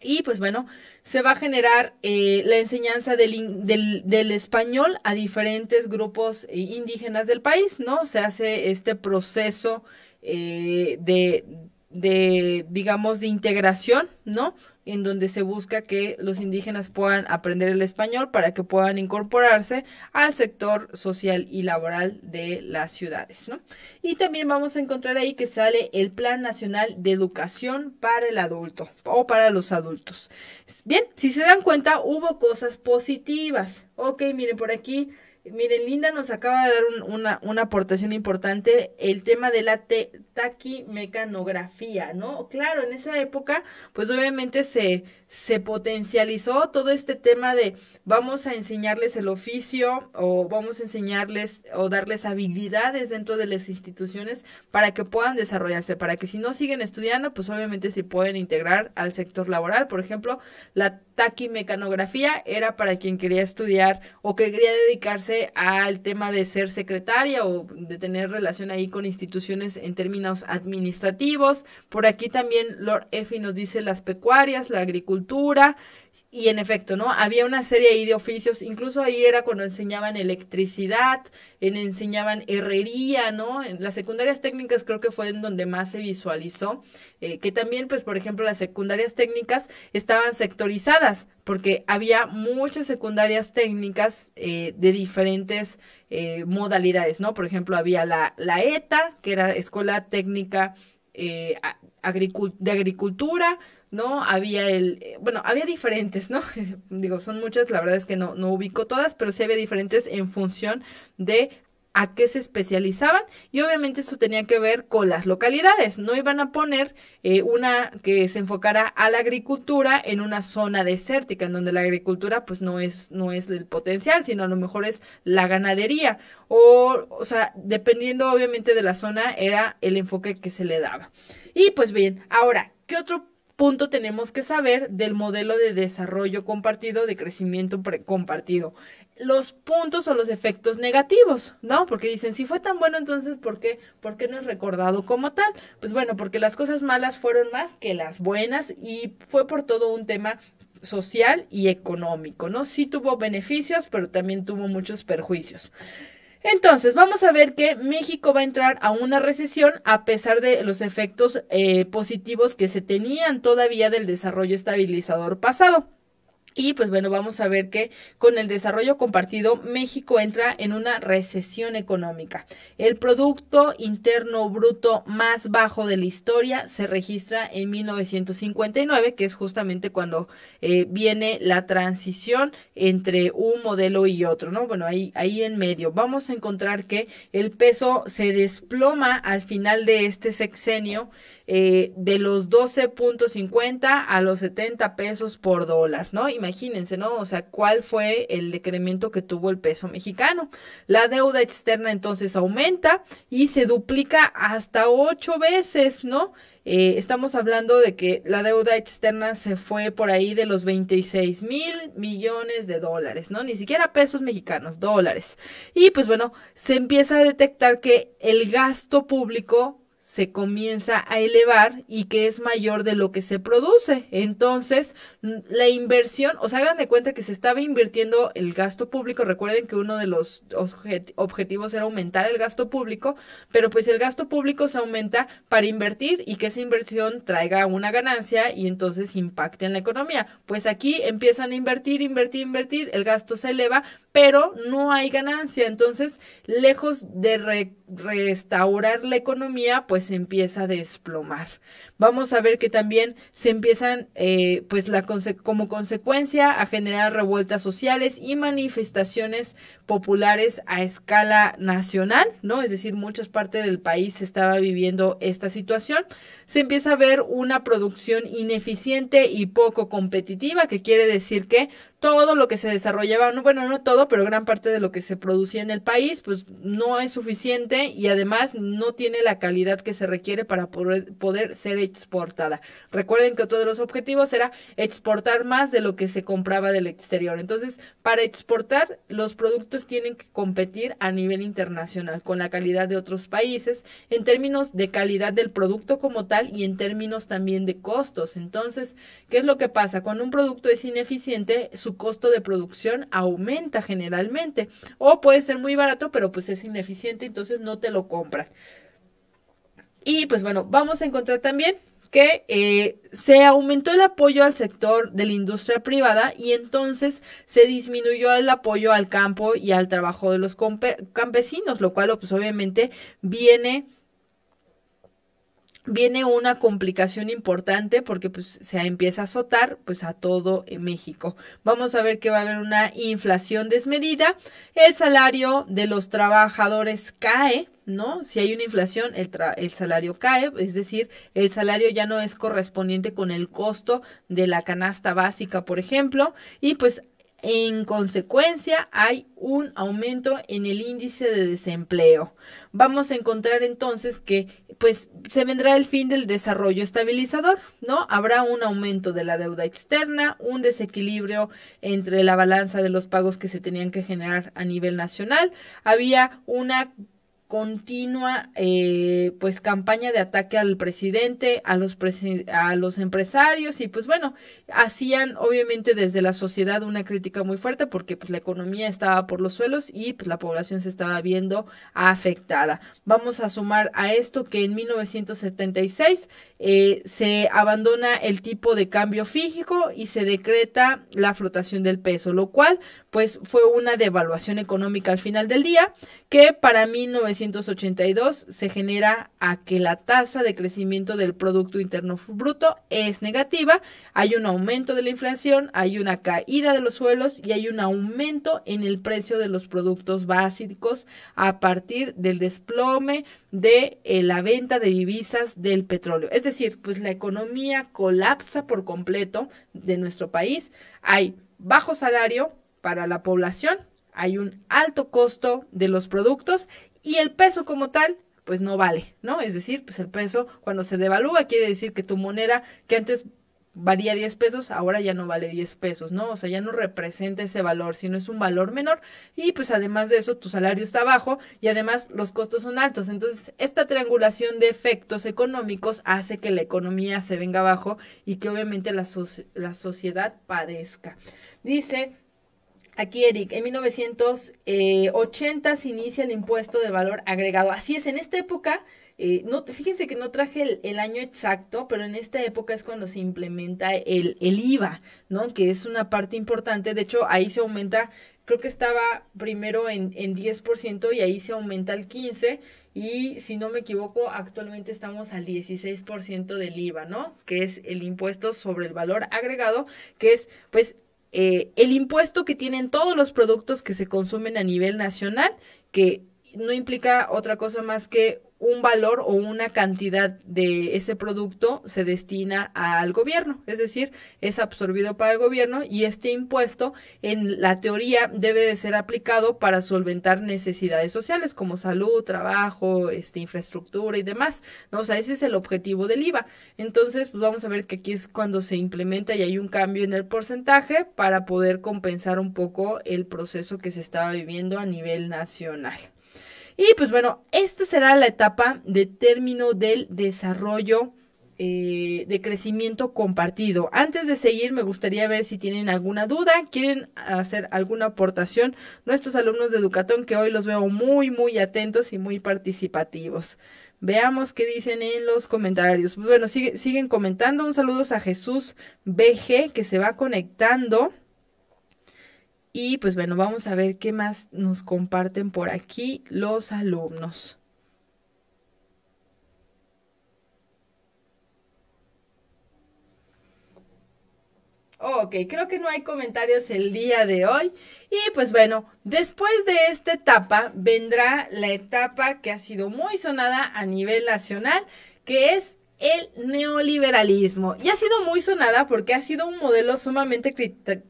Y pues bueno, se va a generar la enseñanza del, del, del, español a diferentes grupos indígenas del país, ¿no? Se hace este proceso de, de, digamos, de integración, ¿no? en donde se busca que los indígenas puedan aprender el español para que puedan incorporarse al sector social y laboral de las ciudades, ¿no? Y también vamos a encontrar ahí que sale el Plan Nacional de Educación para el Adulto o para los adultos. Bien, si se dan cuenta, hubo cosas positivas. Ok, miren por aquí Miren, Linda nos acaba de dar una, una, aportación importante, el tema de la taquimecanografía, ¿no? Claro, en esa época, pues obviamente se, se potencializó todo este tema de vamos a enseñarles el oficio o vamos a enseñarles o darles habilidades dentro de las instituciones para que puedan desarrollarse, para que si no siguen estudiando, pues obviamente se pueden integrar al sector laboral. Por ejemplo, la taquimecanografía era para quien quería estudiar o que quería dedicarse al tema de ser secretaria o de tener relación ahí con instituciones en términos administrativos. Por aquí también Lord Effie nos dice las pecuarias, la agricultura, y en efecto, ¿no? Había una serie ahí de oficios, incluso ahí era cuando enseñaban electricidad, en, enseñaban herrería, ¿no? En las secundarias técnicas creo que fue en donde más se visualizó, eh, que también, pues, por ejemplo, las secundarias técnicas estaban sectorizadas, porque había muchas secundarias técnicas eh, de diferentes eh, modalidades, ¿no? Por ejemplo, había la, la ETA, que era Escuela Técnica de Agricultura, ¿no? Había el, eh, bueno, había diferentes, ¿no? Digo, son muchas, la verdad es que no, no ubico todas, pero sí había diferentes en función de a qué se especializaban y obviamente eso tenía que ver con las localidades. No iban a poner eh, una que se enfocara a la agricultura en una zona desértica, en donde la agricultura pues no es, no es el potencial, sino a lo mejor es la ganadería. O, o sea, dependiendo obviamente de la zona era el enfoque que se le daba. Y pues bien, ahora, ¿qué otro punto tenemos que saber del modelo de desarrollo compartido, de crecimiento compartido. Los puntos o los efectos negativos, ¿no? Porque dicen, si fue tan bueno, entonces, ¿por qué, ¿por qué no es recordado como tal? Pues bueno, porque las cosas malas fueron más que las buenas y fue por todo un tema social y económico, ¿no? Sí tuvo beneficios, pero también tuvo muchos perjuicios. Entonces, vamos a ver que México va a entrar a una recesión a pesar de los efectos eh, positivos que se tenían todavía del desarrollo estabilizador pasado. Y pues bueno, vamos a ver que con el desarrollo compartido, México entra en una recesión económica. El Producto Interno Bruto más bajo de la historia se registra en 1959, que es justamente cuando eh, viene la transición entre un modelo y otro, ¿no? Bueno, ahí, ahí en medio vamos a encontrar que el peso se desploma al final de este sexenio eh, de los 12.50 a los 70 pesos por dólar, ¿no? Imagínense, ¿no? O sea, ¿cuál fue el decremento que tuvo el peso mexicano? La deuda externa entonces aumenta y se duplica hasta ocho veces, ¿no? Eh, estamos hablando de que la deuda externa se fue por ahí de los 26 mil millones de dólares, ¿no? Ni siquiera pesos mexicanos, dólares. Y pues bueno, se empieza a detectar que el gasto público se comienza a elevar y que es mayor de lo que se produce. Entonces, la inversión, o sea, hagan de cuenta que se estaba invirtiendo el gasto público. Recuerden que uno de los objetivos era aumentar el gasto público, pero pues el gasto público se aumenta para invertir y que esa inversión traiga una ganancia y entonces impacte en la economía. Pues aquí empiezan a invertir, invertir, invertir, el gasto se eleva, pero no hay ganancia. Entonces, lejos de restaurar la economía, pues empieza a desplomar. Vamos a ver que también se empiezan, eh, pues la como consecuencia, a generar revueltas sociales y manifestaciones populares a escala nacional, ¿no? Es decir, muchas partes del país estaba viviendo esta situación. Se empieza a ver una producción ineficiente y poco competitiva, que quiere decir que todo lo que se desarrollaba, no, bueno, no todo, pero gran parte de lo que se producía en el país, pues no es suficiente y además no tiene la calidad que se requiere para poder, poder ser exportada. Recuerden que otro de los objetivos era exportar más de lo que se compraba del exterior. Entonces, para exportar, los productos tienen que competir a nivel internacional con la calidad de otros países en términos de calidad del producto como tal y en términos también de costos. Entonces, ¿qué es lo que pasa? Cuando un producto es ineficiente, su costo de producción aumenta generalmente. O puede ser muy barato, pero pues es ineficiente, entonces no te lo compran. Y pues bueno, vamos a encontrar también que eh, se aumentó el apoyo al sector de la industria privada y entonces se disminuyó el apoyo al campo y al trabajo de los campesinos, lo cual pues obviamente viene viene una complicación importante porque pues se empieza a azotar pues a todo México. Vamos a ver que va a haber una inflación desmedida, el salario de los trabajadores cae, ¿no? Si hay una inflación, el, el salario cae, es decir, el salario ya no es correspondiente con el costo de la canasta básica, por ejemplo, y pues en consecuencia, hay un aumento en el índice de desempleo. Vamos a encontrar entonces que pues se vendrá el fin del desarrollo estabilizador, ¿no? Habrá un aumento de la deuda externa, un desequilibrio entre la balanza de los pagos que se tenían que generar a nivel nacional, había una continua eh, pues campaña de ataque al presidente, a los, a los empresarios y pues bueno, hacían obviamente desde la sociedad una crítica muy fuerte porque pues la economía estaba por los suelos y pues la población se estaba viendo afectada. Vamos a sumar a esto que en 1976 eh, se abandona el tipo de cambio físico y se decreta la flotación del peso, lo cual pues fue una devaluación económica al final del día que para 1982 se genera a que la tasa de crecimiento del Producto Interno Bruto es negativa, hay un aumento de la inflación, hay una caída de los suelos y hay un aumento en el precio de los productos básicos a partir del desplome de eh, la venta de divisas del petróleo. Es decir, pues la economía colapsa por completo de nuestro país, hay bajo salario, para la población, hay un alto costo de los productos y el peso como tal pues no vale, ¿no? Es decir, pues el peso cuando se devalúa quiere decir que tu moneda que antes valía 10 pesos, ahora ya no vale 10 pesos, ¿no? O sea, ya no representa ese valor, sino es un valor menor y pues además de eso tu salario está bajo y además los costos son altos. Entonces, esta triangulación de efectos económicos hace que la economía se venga abajo y que obviamente la, la sociedad padezca. Dice Aquí, Eric, en 1980 se inicia el impuesto de valor agregado. Así es, en esta época, eh, no, fíjense que no traje el, año exacto, pero en esta época es cuando se implementa el, IVA, ¿no? Que es una parte importante. De hecho, ahí se aumenta, creo que estaba primero en, en 10% y ahí se aumenta al 15%. Y si no me equivoco, actualmente estamos al 16% del IVA, ¿no? Que es el impuesto sobre el valor agregado, que es pues eh, el impuesto que tienen todos los productos que se consumen a nivel nacional, que no implica otra cosa más que un valor o una cantidad de ese producto se destina al gobierno, es decir, es absorbido para el gobierno y este impuesto en la teoría debe de ser aplicado para solventar necesidades sociales como salud, trabajo, este infraestructura y demás, ¿no? O sea, ese es el objetivo del IVA. Entonces, pues vamos a ver que aquí es cuando se implementa y hay un cambio en el porcentaje para poder compensar un poco el proceso que se estaba viviendo a nivel nacional. Y pues bueno, esta será la etapa de término del desarrollo eh, de crecimiento compartido. Antes de seguir, me gustaría ver si tienen alguna duda, quieren hacer alguna aportación. Nuestros alumnos de Educatón, que hoy los veo muy, muy atentos y muy participativos. Veamos qué dicen en los comentarios. Bueno, sigue, siguen comentando. Un saludo a Jesús BG que se va conectando. Y pues bueno, vamos a ver qué más nos comparten por aquí los alumnos. Ok, creo que no hay comentarios el día de hoy. Y pues bueno, después de esta etapa vendrá la etapa que ha sido muy sonada a nivel nacional, que es el neoliberalismo. Y ha sido muy sonada porque ha sido un modelo sumamente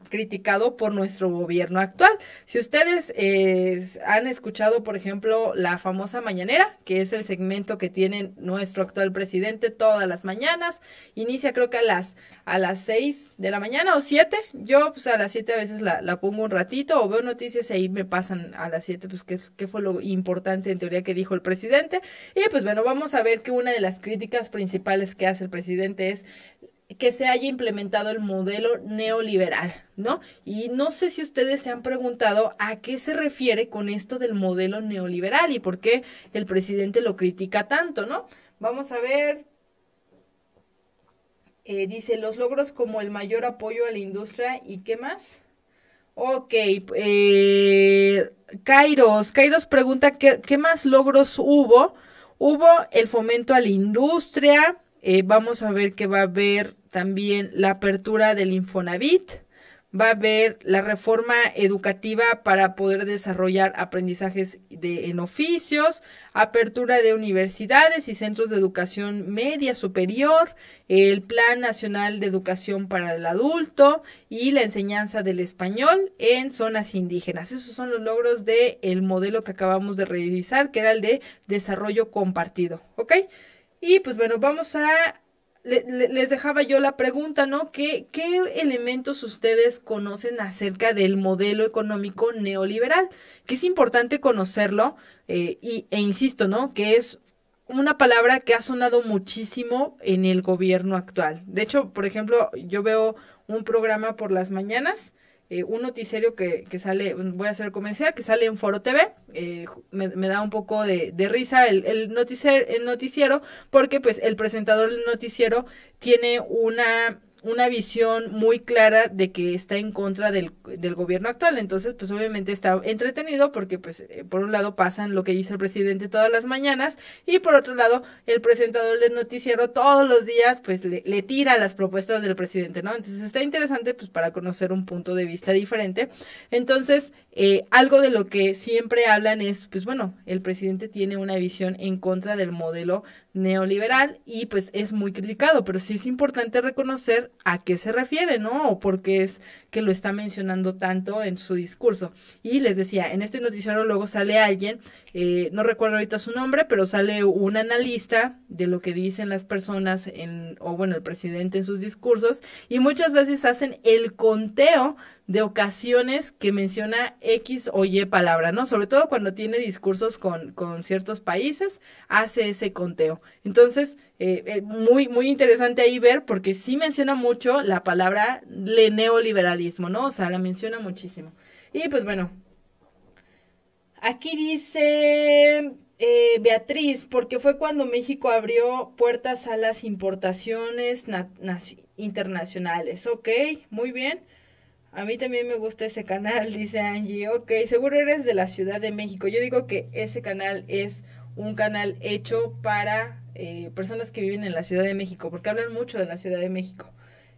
criticado por nuestro gobierno actual. Si ustedes eh, han escuchado, por ejemplo, la famosa mañanera, que es el segmento que tiene nuestro actual presidente todas las mañanas, inicia creo que a las a las 6 de la mañana o 7. Yo pues a las 7 a veces la, la, pongo un ratito o veo noticias y ahí me pasan a las 7 pues qué, qué fue lo importante en teoría que dijo el presidente. Y pues bueno, vamos a ver que una de las críticas principales que hace el presidente es que se haya implementado el modelo neoliberal, ¿no? Y no sé si ustedes se han preguntado a qué se refiere con esto del modelo neoliberal y por qué el presidente lo critica tanto, ¿no? Vamos a ver, eh, dice los logros como el mayor apoyo a la industria y qué más. Ok, eh, Kairos, Kairos pregunta ¿qué, qué más logros hubo. Hubo el fomento a la industria, eh, vamos a ver que va a haber también la apertura del Infonavit, va a haber la reforma educativa para poder desarrollar aprendizajes en oficios, apertura de universidades y centros de educación media superior, el Plan Nacional de Educación para el Adulto y la enseñanza del español en zonas indígenas. Esos son los logros del el modelo que acabamos de revisar, que era el de desarrollo compartido. ¿Ok? Y pues bueno, vamos a les dejaba yo la pregunta, ¿no? ¿Qué, ¿Qué, elementos ustedes conocen acerca del modelo económico neoliberal? Que es importante conocerlo eh, y, e insisto, ¿no? Que es una palabra que ha sonado muchísimo en el gobierno actual. De hecho, por ejemplo, yo veo un programa por las mañanas eh, un noticiero que, que, sale, voy a hacer comercial, que sale en Foro TV. Eh, me, da un poco de, de risa el, el, noticiero, el noticiero, porque pues el presentador del noticiero tiene una una visión muy clara de que está en contra del, del, gobierno actual. Entonces, pues obviamente está entretenido porque, pues, eh, por un lado pasan lo que dice el presidente todas las mañanas y por otro lado, el presentador del noticiero todos los días, pues, le, tira las propuestas del presidente, ¿no? Entonces, está interesante, pues, para conocer un punto de vista diferente. Entonces, eh, algo de lo que siempre hablan es, pues, bueno, el presidente tiene una visión en contra del modelo neoliberal y pues es muy criticado, pero sí es importante reconocer a qué se refiere, ¿no? O por qué es que lo está mencionando tanto en su discurso. Y les decía, en este noticiero luego sale alguien, eh, no recuerdo ahorita su nombre, pero sale un analista de lo que dicen las personas en, o bueno, el presidente en sus discursos, y muchas veces hacen el conteo de ocasiones que menciona X o Y palabra, ¿no? Sobre todo cuando tiene discursos con, con ciertos países, hace ese conteo. Entonces, eh, eh, muy, muy interesante ahí ver porque sí menciona mucho la palabra le neoliberalismo, ¿no? O sea, la menciona muchísimo. Y pues bueno, aquí dice eh, Beatriz, porque fue cuando México abrió puertas a las importaciones internacionales. Ok, muy bien. A mí también me gusta ese canal, dice Angie. Ok, seguro eres de la Ciudad de México. Yo digo que ese canal es un canal hecho para eh, personas que viven en la Ciudad de México, porque hablan mucho de la Ciudad de México.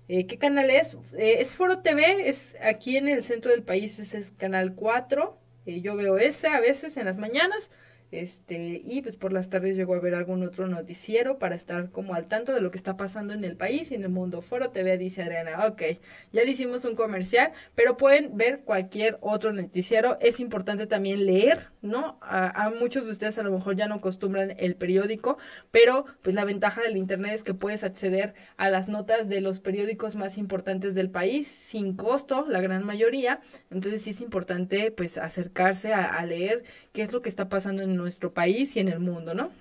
Eh, ¿Qué canal es? Eh, es Foro TV, es aquí en el centro del país, ese es Canal 4. yo veo ese a veces en las mañanas. Este, y pues por las tardes llego a ver algún otro noticiero para estar como al tanto de lo que está pasando en el país y en el mundo. Foro TV dice Adriana, ok, ya le hicimos un comercial, pero pueden ver cualquier otro noticiero. Es importante también leer, ¿no? A, muchos de ustedes a lo mejor ya no acostumbran el periódico, pero pues la ventaja del internet es que puedes acceder a las notas de los periódicos más importantes del país sin costo, la gran mayoría. Entonces sí es importante pues acercarse a, a leer qué es lo que está pasando en nuestro país y en el mundo, ¿no?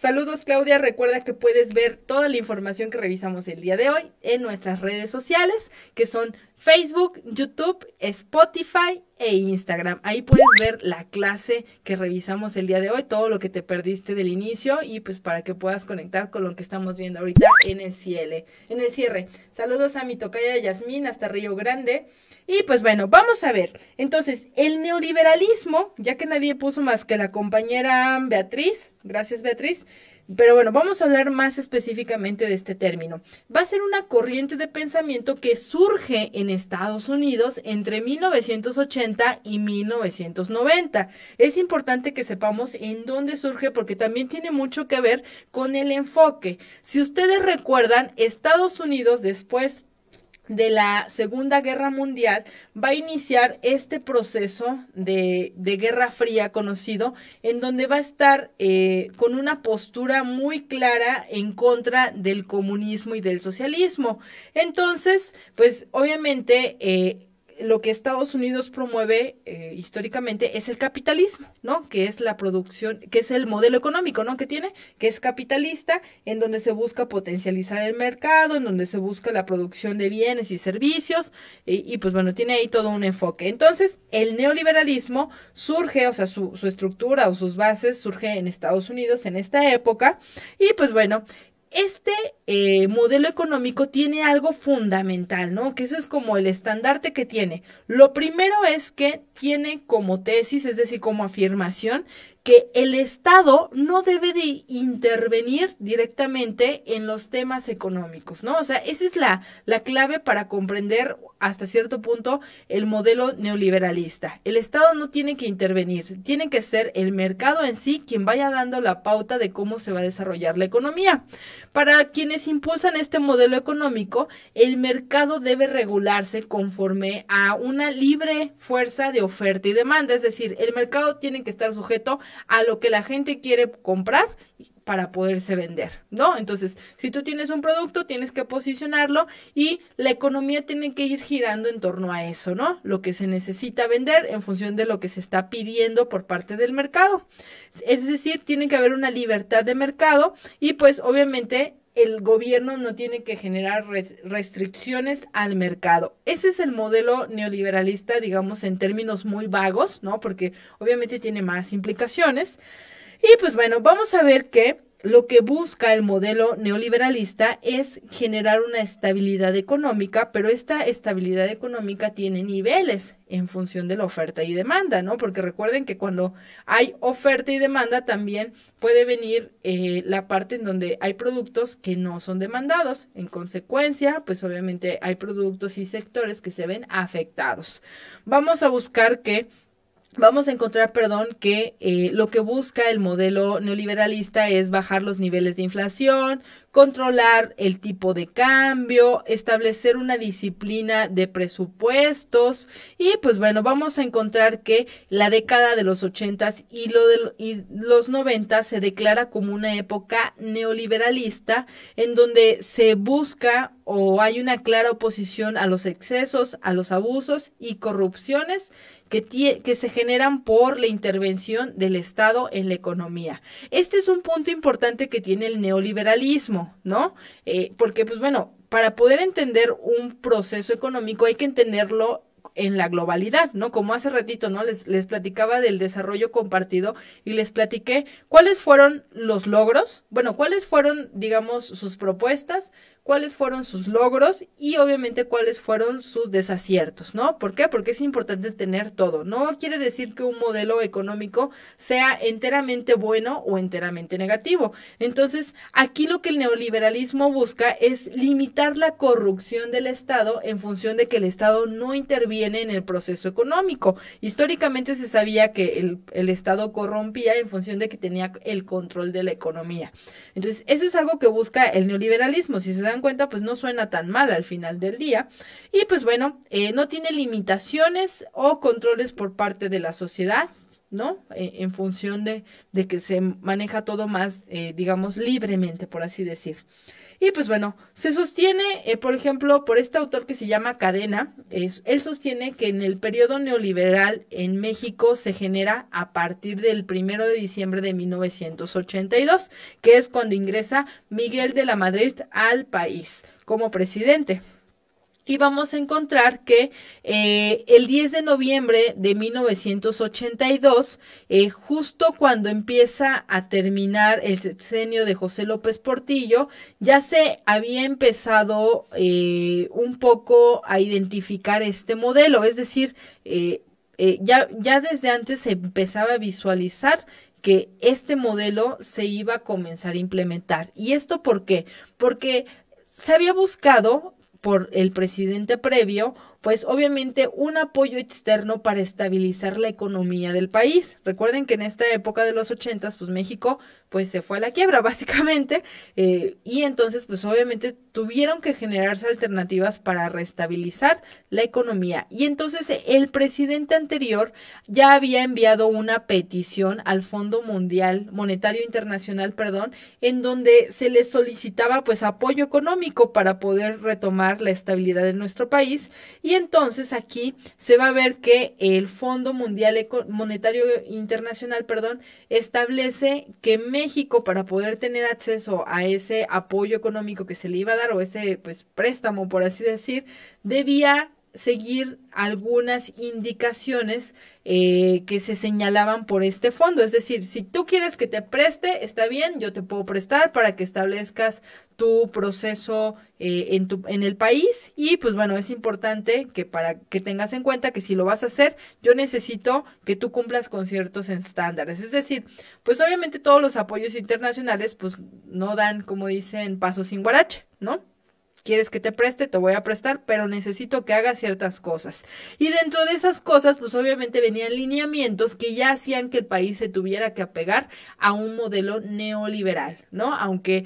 Saludos Claudia, recuerda que puedes ver toda la información que revisamos el día de hoy en nuestras redes sociales, que son Facebook, YouTube, Spotify e Instagram. Ahí puedes ver la clase que revisamos el día de hoy, todo lo que te perdiste del inicio y pues para que puedas conectar con lo que estamos viendo ahorita en el cierre. En el cierre. Saludos a mi tocaya Yasmín hasta Río Grande. Y pues bueno, vamos a ver. Entonces, el neoliberalismo, ya que nadie puso más que la compañera Beatriz, gracias Beatriz, pero bueno, vamos a hablar más específicamente de este término. Va a ser una corriente de pensamiento que surge en Estados Unidos entre 1980 y 1990. Es importante que sepamos en dónde surge porque también tiene mucho que ver con el enfoque. Si ustedes recuerdan, Estados Unidos después de la Segunda Guerra Mundial va a iniciar este proceso de, de Guerra Fría conocido, en donde va a estar eh, con una postura muy clara en contra del comunismo y del socialismo. Entonces, pues obviamente eh, lo que Estados Unidos promueve eh, históricamente es el capitalismo, ¿no? Que es la producción, que es el modelo económico, ¿no? Que tiene, que es capitalista, en donde se busca potencializar el mercado, en donde se busca la producción de bienes y servicios, y, pues bueno, tiene ahí todo un enfoque. Entonces, el neoliberalismo surge, o sea, su estructura o sus bases surge en Estados Unidos en esta época, y pues bueno, este eh, modelo económico tiene algo fundamental, ¿no? Que ese es como el estandarte que tiene. Lo primero es que tiene como tesis, es decir, como afirmación, que el Estado no debe de intervenir directamente en los temas económicos, ¿no? O sea, esa es la, la clave para comprender hasta cierto punto el modelo neoliberalista. El Estado no tiene que intervenir, tiene que ser el mercado en sí quien vaya dando la pauta de cómo se va a desarrollar la economía. Para quienes impulsan este modelo económico, el mercado debe regularse conforme a una libre fuerza de oferta y demanda, es decir, el mercado tiene que estar sujeto a lo que la gente quiere comprar para poderse vender, ¿no? Entonces, si tú tienes un producto, tienes que posicionarlo y la economía tiene que ir girando en torno a eso, ¿no? Lo que se necesita vender en función de lo que se está pidiendo por parte del mercado. Es decir, tiene que haber una libertad de mercado y pues obviamente el gobierno no tiene que generar restricciones al mercado. Ese es el modelo neoliberalista, digamos, en términos muy vagos, ¿no? Porque obviamente tiene más implicaciones. Y pues bueno, vamos a ver que lo que busca el modelo neoliberalista es generar una estabilidad económica, pero esta estabilidad económica tiene niveles en función de la oferta y demanda, ¿no? Porque recuerden que cuando hay oferta y demanda también puede venir eh, la parte en donde hay productos que no son demandados. En consecuencia, pues obviamente hay productos y sectores que se ven afectados. Vamos a buscar que vamos a encontrar, perdón, que eh, lo que busca el modelo neoliberalista es bajar los niveles de inflación, controlar el tipo de cambio, establecer una disciplina de presupuestos. Y pues bueno, vamos a encontrar que la década de los ochentas y, lo de, y los noventas se declara como una época neoliberalista en donde se busca o hay una clara oposición a los excesos, a los abusos y corrupciones que, se generan por la intervención del Estado en la economía. Este es un punto importante que tiene el neoliberalismo, ¿no? Eh, porque, pues bueno, para poder entender un proceso económico hay que entenderlo en la globalidad, ¿no? Como hace ratito, ¿no? Les, les platicaba del desarrollo compartido y les platiqué cuáles fueron los logros, bueno, cuáles fueron, digamos, sus propuestas, cuáles fueron sus logros y obviamente cuáles fueron sus desaciertos, ¿no? ¿Por qué? Porque es importante tener todo. No quiere decir que un modelo económico sea enteramente bueno o enteramente negativo. Entonces, aquí lo que el neoliberalismo busca es limitar la corrupción del Estado en función de que el Estado no interviene en el proceso económico. Históricamente se sabía que el, el Estado corrompía en función de que tenía el control de la economía. Entonces, eso es algo que busca el neoliberalismo. Si se dan cuenta, pues no suena tan mal al final del día. Y pues bueno, eh, no tiene limitaciones o controles por parte de la sociedad. ¿no? Eh, en función de, de, que se maneja todo más, eh, digamos, libremente, por así decir. Y pues bueno, se sostiene, eh, por ejemplo, por este autor que se llama Cadena, es, él sostiene que en el periodo neoliberal en México se genera a partir del primero de diciembre de 1982, que es cuando ingresa Miguel de la Madrid al país como presidente y vamos a encontrar que eh, el 10 de noviembre de 1982, eh, justo cuando empieza a terminar el sexenio de José López Portillo, ya se había empezado eh, un poco a identificar este modelo, es decir, ya, ya desde antes se empezaba a visualizar que este modelo se iba a comenzar a implementar. ¿Y esto por qué? Porque se había buscado por el presidente previo pues obviamente un apoyo externo para estabilizar la economía del país. Recuerden que en esta época de los ochentas, pues México pues se fue a la quiebra básicamente eh, y entonces pues obviamente tuvieron que generarse alternativas para restabilizar la economía. Y entonces el presidente anterior ya había enviado una petición al Fondo Mundial Monetario Internacional, perdón, en donde se le solicitaba pues apoyo económico para poder retomar la estabilidad de nuestro país. Y entonces aquí se va a ver que el Fondo Mundial Monetario Internacional, perdón, establece que México para poder tener acceso a ese apoyo económico que se le iba a dar o ese pues préstamo por así decir, debía seguir algunas indicaciones eh, que se señalaban por este fondo. Es decir, si tú quieres que te preste, está bien, yo te puedo prestar para que establezcas tu proceso eh, en, tu, en el país. Y pues bueno, es importante que para que tengas en cuenta que si lo vas a hacer, yo necesito que tú cumplas con ciertos estándares. Es decir, pues obviamente todos los apoyos internacionales pues no dan, como dicen, pasos sin guarache, ¿no? Quieres que te preste, te voy a prestar, pero necesito que hagas ciertas cosas. Y dentro de esas cosas, pues obviamente venían lineamientos que ya hacían que el país se tuviera que apegar a un modelo neoliberal, ¿no? Aunque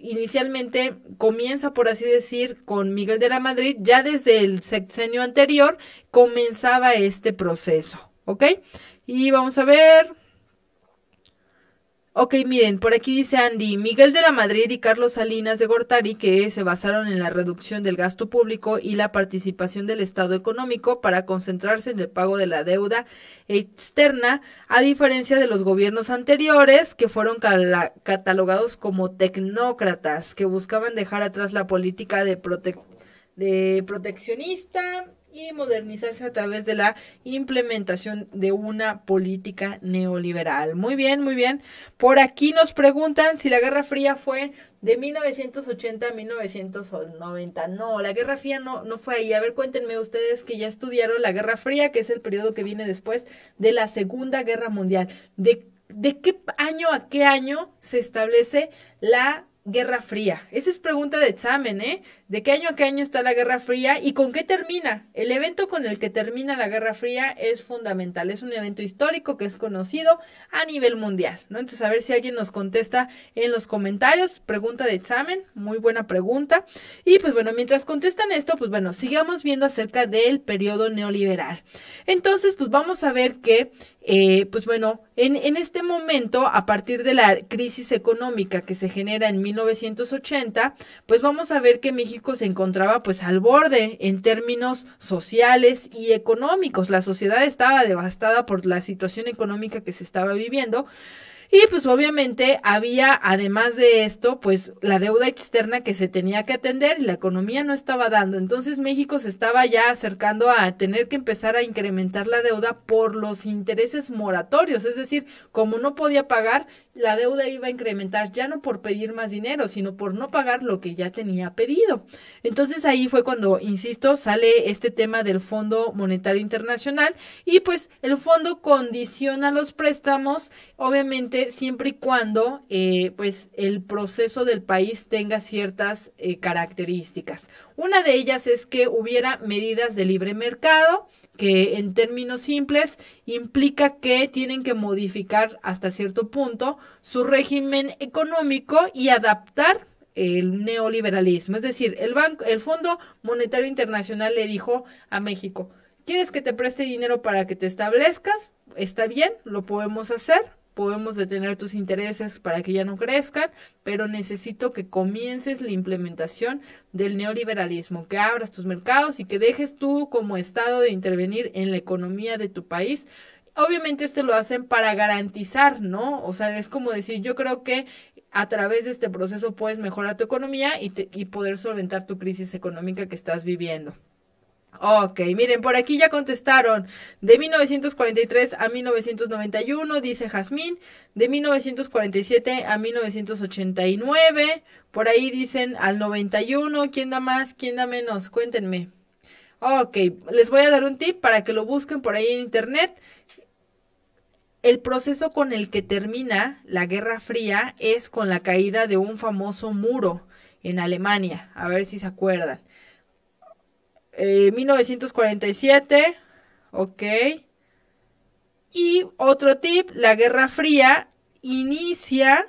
inicialmente comienza, por así decir, con Miguel de la Madrid, ya desde el sexenio anterior comenzaba este proceso, ¿ok? Y vamos a ver. Ok, miren, por aquí dice Andy, Miguel de la Madrid y Carlos Salinas de Gortari, que se basaron en la reducción del gasto público y la participación del Estado económico para concentrarse en el pago de la deuda externa, a diferencia de los gobiernos anteriores, que fueron catalogados como tecnócratas, que buscaban dejar atrás la política de, de proteccionista y modernizarse a través de la implementación de una política neoliberal. Muy bien, muy bien. Por aquí nos preguntan si la Guerra Fría fue de 1980 a 1990. No, la Guerra Fría no, no fue ahí. A ver, cuéntenme ustedes que ya estudiaron la Guerra Fría, que es el periodo que viene después de la Segunda Guerra Mundial. ¿De, de qué año a qué año se establece la Guerra Fría? Esa es pregunta de examen, ¿eh? ¿De qué año a qué año está la Guerra Fría y con qué termina? El evento con el que termina la Guerra Fría es fundamental, es un evento histórico que es conocido a nivel mundial, ¿no? Entonces, a ver si alguien nos contesta en los comentarios, pregunta de examen, muy buena pregunta. Y pues bueno, mientras contestan esto, pues bueno, sigamos viendo acerca del periodo neoliberal. Entonces, pues vamos a ver que, eh, pues bueno, en, en este momento, a partir de la crisis económica que se genera en 1980, pues vamos a ver que México se encontraba pues al borde en términos sociales y económicos. La sociedad estaba devastada por la situación económica que se estaba viviendo. Y pues obviamente había, además de esto, pues la deuda externa que se tenía que atender y la economía no estaba dando. Entonces México se estaba ya acercando a tener que empezar a incrementar la deuda por los intereses moratorios. Es decir, como no podía pagar, la deuda iba a incrementar ya no por pedir más dinero, sino por no pagar lo que ya tenía pedido. Entonces ahí fue cuando, insisto, sale este tema del Fondo Monetario Internacional y pues el fondo condiciona los préstamos, obviamente siempre y cuando eh, pues el proceso del país tenga ciertas eh, características. Una de ellas es que hubiera medidas de libre mercado, que en términos simples implica que tienen que modificar hasta cierto punto su régimen económico y adaptar el neoliberalismo. Es decir, el, banco, el Fondo Monetario Internacional le dijo a México, ¿quieres que te preste dinero para que te establezcas? Está bien, lo podemos hacer, podemos detener tus intereses para que ya no crezcan, pero necesito que comiences la implementación del neoliberalismo, que abras tus mercados y que dejes tú como Estado de intervenir en la economía de tu país. Obviamente esto lo hacen para garantizar, ¿no? O sea, es como decir, yo creo que a través de este proceso puedes mejorar tu economía y, y poder solventar tu crisis económica que estás viviendo. Ok, miren, por aquí ya contestaron. De 1943 a 1991, dice Jazmín. De 1947 a 1989. Por ahí dicen al 91. ¿Quién da más? ¿Quién da menos? Cuéntenme. Ok, les voy a dar un tip para que lo busquen por ahí en internet. El proceso con el que termina la Guerra Fría es con la caída de un famoso muro en Alemania. A ver si se acuerdan. 1947, eh, ok. Y otro tip, la Guerra Fría inicia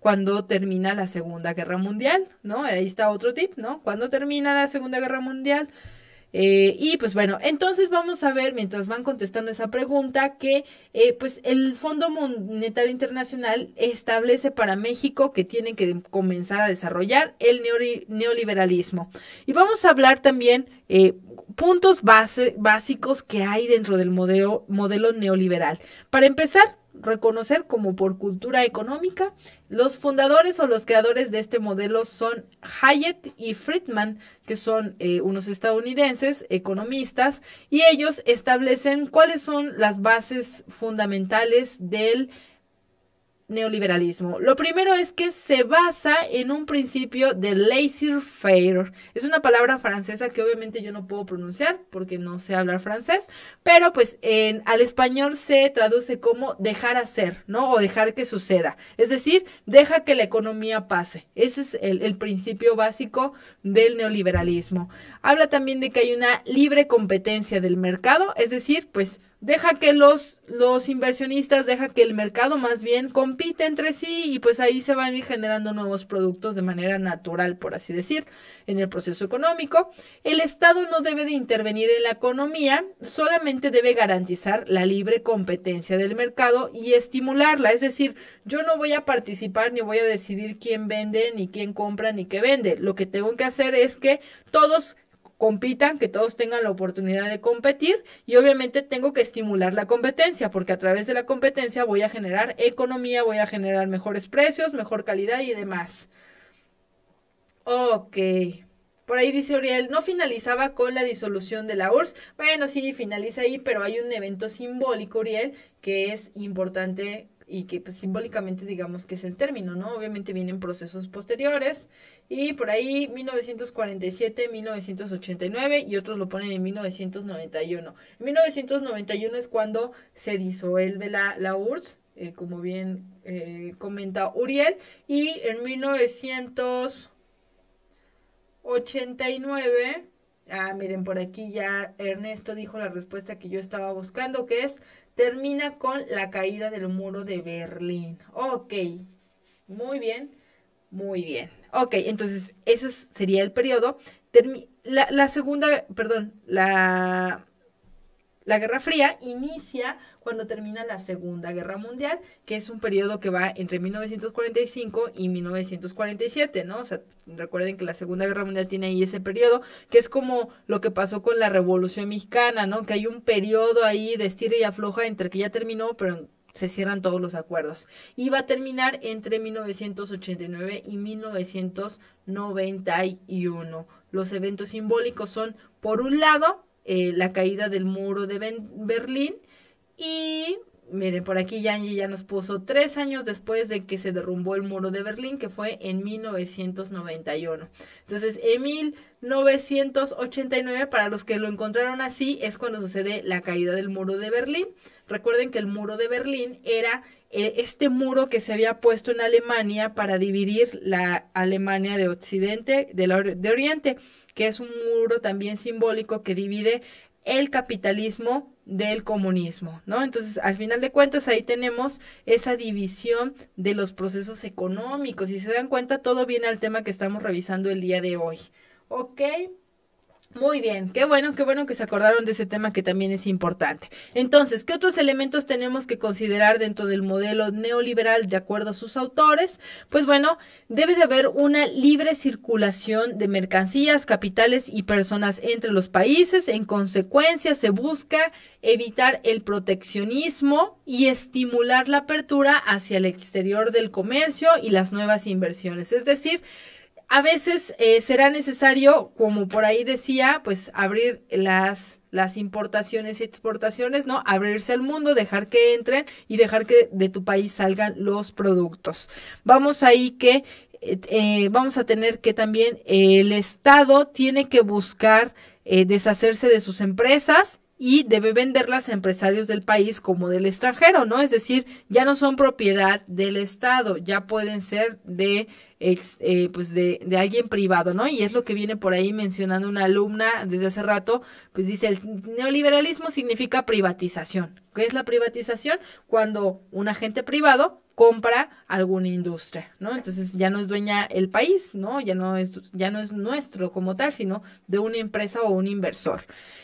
cuando termina la Segunda Guerra Mundial, ¿no? Ahí está otro tip, ¿no? Cuando termina la Segunda Guerra Mundial, eh, y pues bueno, entonces vamos a ver, mientras van contestando esa pregunta, que eh, pues el Fondo Monetario Internacional establece para México que tienen que comenzar a desarrollar el neoliberalismo. Y vamos a hablar también eh, puntos base, básicos que hay dentro del modelo, modelo neoliberal. Para empezar, reconocer como por cultura económica. Los fundadores o los creadores de este modelo son Hyatt y Friedman, que son eh, unos estadounidenses economistas, y ellos establecen cuáles son las bases fundamentales del neoliberalismo. Lo primero es que se basa en un principio de laissez-faire. Es una palabra francesa que obviamente yo no puedo pronunciar porque no sé hablar francés, pero pues en al español se traduce como dejar hacer, ¿no? O dejar que suceda. Es decir, deja que la economía pase. Ese es el principio básico del neoliberalismo. Habla también de que hay una libre competencia del mercado, es decir, pues deja que los, los inversionistas, deja que el mercado más bien compite entre sí y pues ahí se van a ir generando nuevos productos de manera natural, por así decir, en el proceso económico. El Estado no debe de intervenir en la economía, solamente debe garantizar la libre competencia del mercado y estimularla. Es decir, yo no voy a participar ni voy a decidir quién vende, ni quién compra, ni qué vende. Lo que tengo que hacer es que todos compitan, que todos tengan la oportunidad de competir y obviamente tengo que estimular la competencia porque a través de la competencia voy a generar economía, voy a generar mejores precios, mejor calidad y demás. Ok. Por ahí dice Uriel, no finalizaba con la disolución de la URSS. Bueno, sí, finaliza ahí, pero hay un evento simbólico, Uriel, que es importante y que pues simbólicamente digamos que es el término, ¿no? Obviamente vienen procesos posteriores y por ahí 1947, 1989 y otros lo ponen en 1991. En 1991 es cuando se disuelve la, la URSS, eh, como bien eh, comenta Uriel, y en 1989... Ah, miren, por aquí ya Ernesto dijo la respuesta que yo estaba buscando, que es termina con la caída del muro de Berlín. Ok, muy bien, muy bien. Ok, entonces ese sería el periodo. la, la, segunda, perdón, la, la Guerra Fría inicia cuando termina la Segunda Guerra Mundial, que es un periodo que va entre 1945 y 1947, ¿no? O sea, recuerden que la Segunda Guerra Mundial tiene ahí ese periodo, que es como lo que pasó con la Revolución Mexicana, ¿no? Que hay un periodo ahí de estira y afloja entre que ya terminó, pero se cierran todos los acuerdos. Y va a terminar entre 1989 y 1991. Los eventos simbólicos son, por un lado, eh, la caída del muro de Berlín y miren, por aquí Yanji ya nos puso tres años después de que se derrumbó el muro de Berlín, que fue en 1991. Entonces, en 1989, para los que lo encontraron así, es cuando sucede la caída del muro de Berlín. Recuerden que el muro de Berlín era eh, este muro que se había puesto en Alemania para dividir la Alemania de Occidente de, la, de Oriente, que es un muro también simbólico que divide el capitalismo del comunismo, ¿no? Entonces, al final de cuentas, ahí tenemos esa división de los procesos económicos. Y se dan cuenta, todo viene al tema que estamos revisando el día de hoy. ¿Ok? Muy bien, qué bueno, qué bueno que se acordaron de ese tema que también es importante. Entonces, ¿qué otros elementos tenemos que considerar dentro del modelo neoliberal de acuerdo a sus autores? Pues bueno, debe de haber una libre circulación de mercancías, capitales y personas entre los países. En consecuencia, se busca evitar el proteccionismo y estimular la apertura hacia el exterior del comercio y las nuevas inversiones. Es decir, a veces eh, será necesario, como por ahí decía, pues abrir las, las importaciones y exportaciones, ¿no? Abrirse al mundo, dejar que entren y dejar que de tu país salgan los productos. Vamos ahí que eh, eh, vamos a tener que también el Estado tiene que buscar deshacerse de sus empresas y debe venderlas a empresarios del país como del extranjero, ¿no? Es decir, ya no son propiedad del Estado, ya pueden ser de eh, pues de, de, alguien privado, ¿no? Y es lo que viene por ahí mencionando una alumna desde hace rato, pues dice, el neoliberalismo significa privatización. ¿Qué es la privatización? Cuando un agente privado compra alguna industria, ¿no? Entonces ya no es dueña el país, ¿no? Ya no es ya no es nuestro como tal, sino de una empresa o un inversor.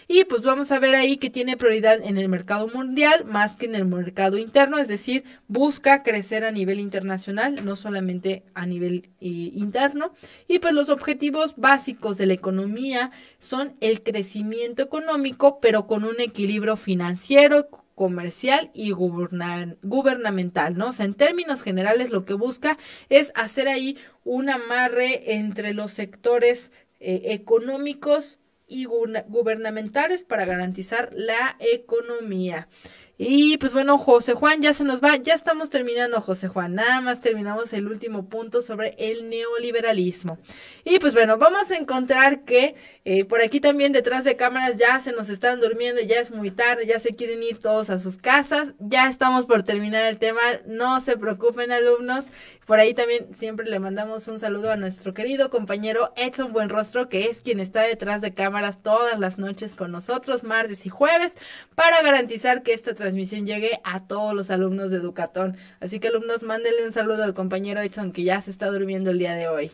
Y pues vamos a ver ahí que tiene prioridad en el mercado mundial más que en el mercado interno, es decir, busca crecer a nivel internacional, no solamente a nivel interno. Y pues los objetivos básicos de la economía son el crecimiento económico, pero con un equilibrio financiero, comercial y gubernamental, ¿no? O sea, en términos generales lo que busca es hacer ahí un amarre entre los sectores eh, económicos y gubernamentales para garantizar la economía. Y pues bueno, José Juan ya se nos va, ya estamos terminando, José Juan, nada más terminamos el último punto sobre el neoliberalismo. Y pues bueno, vamos a encontrar que eh, por aquí también detrás de cámaras ya se nos están durmiendo, ya es muy tarde, ya se quieren ir todos a sus casas, ya estamos por terminar el tema, no se preocupen alumnos, por ahí también siempre le mandamos un saludo a nuestro querido compañero Edson Buenrostro, que es quien está detrás de cámaras todas las noches con nosotros, martes y jueves, para garantizar que esta transmisión llegue a todos los alumnos de Educatón. Así que alumnos, mándenle un saludo al compañero Edson que ya se está durmiendo el día de hoy.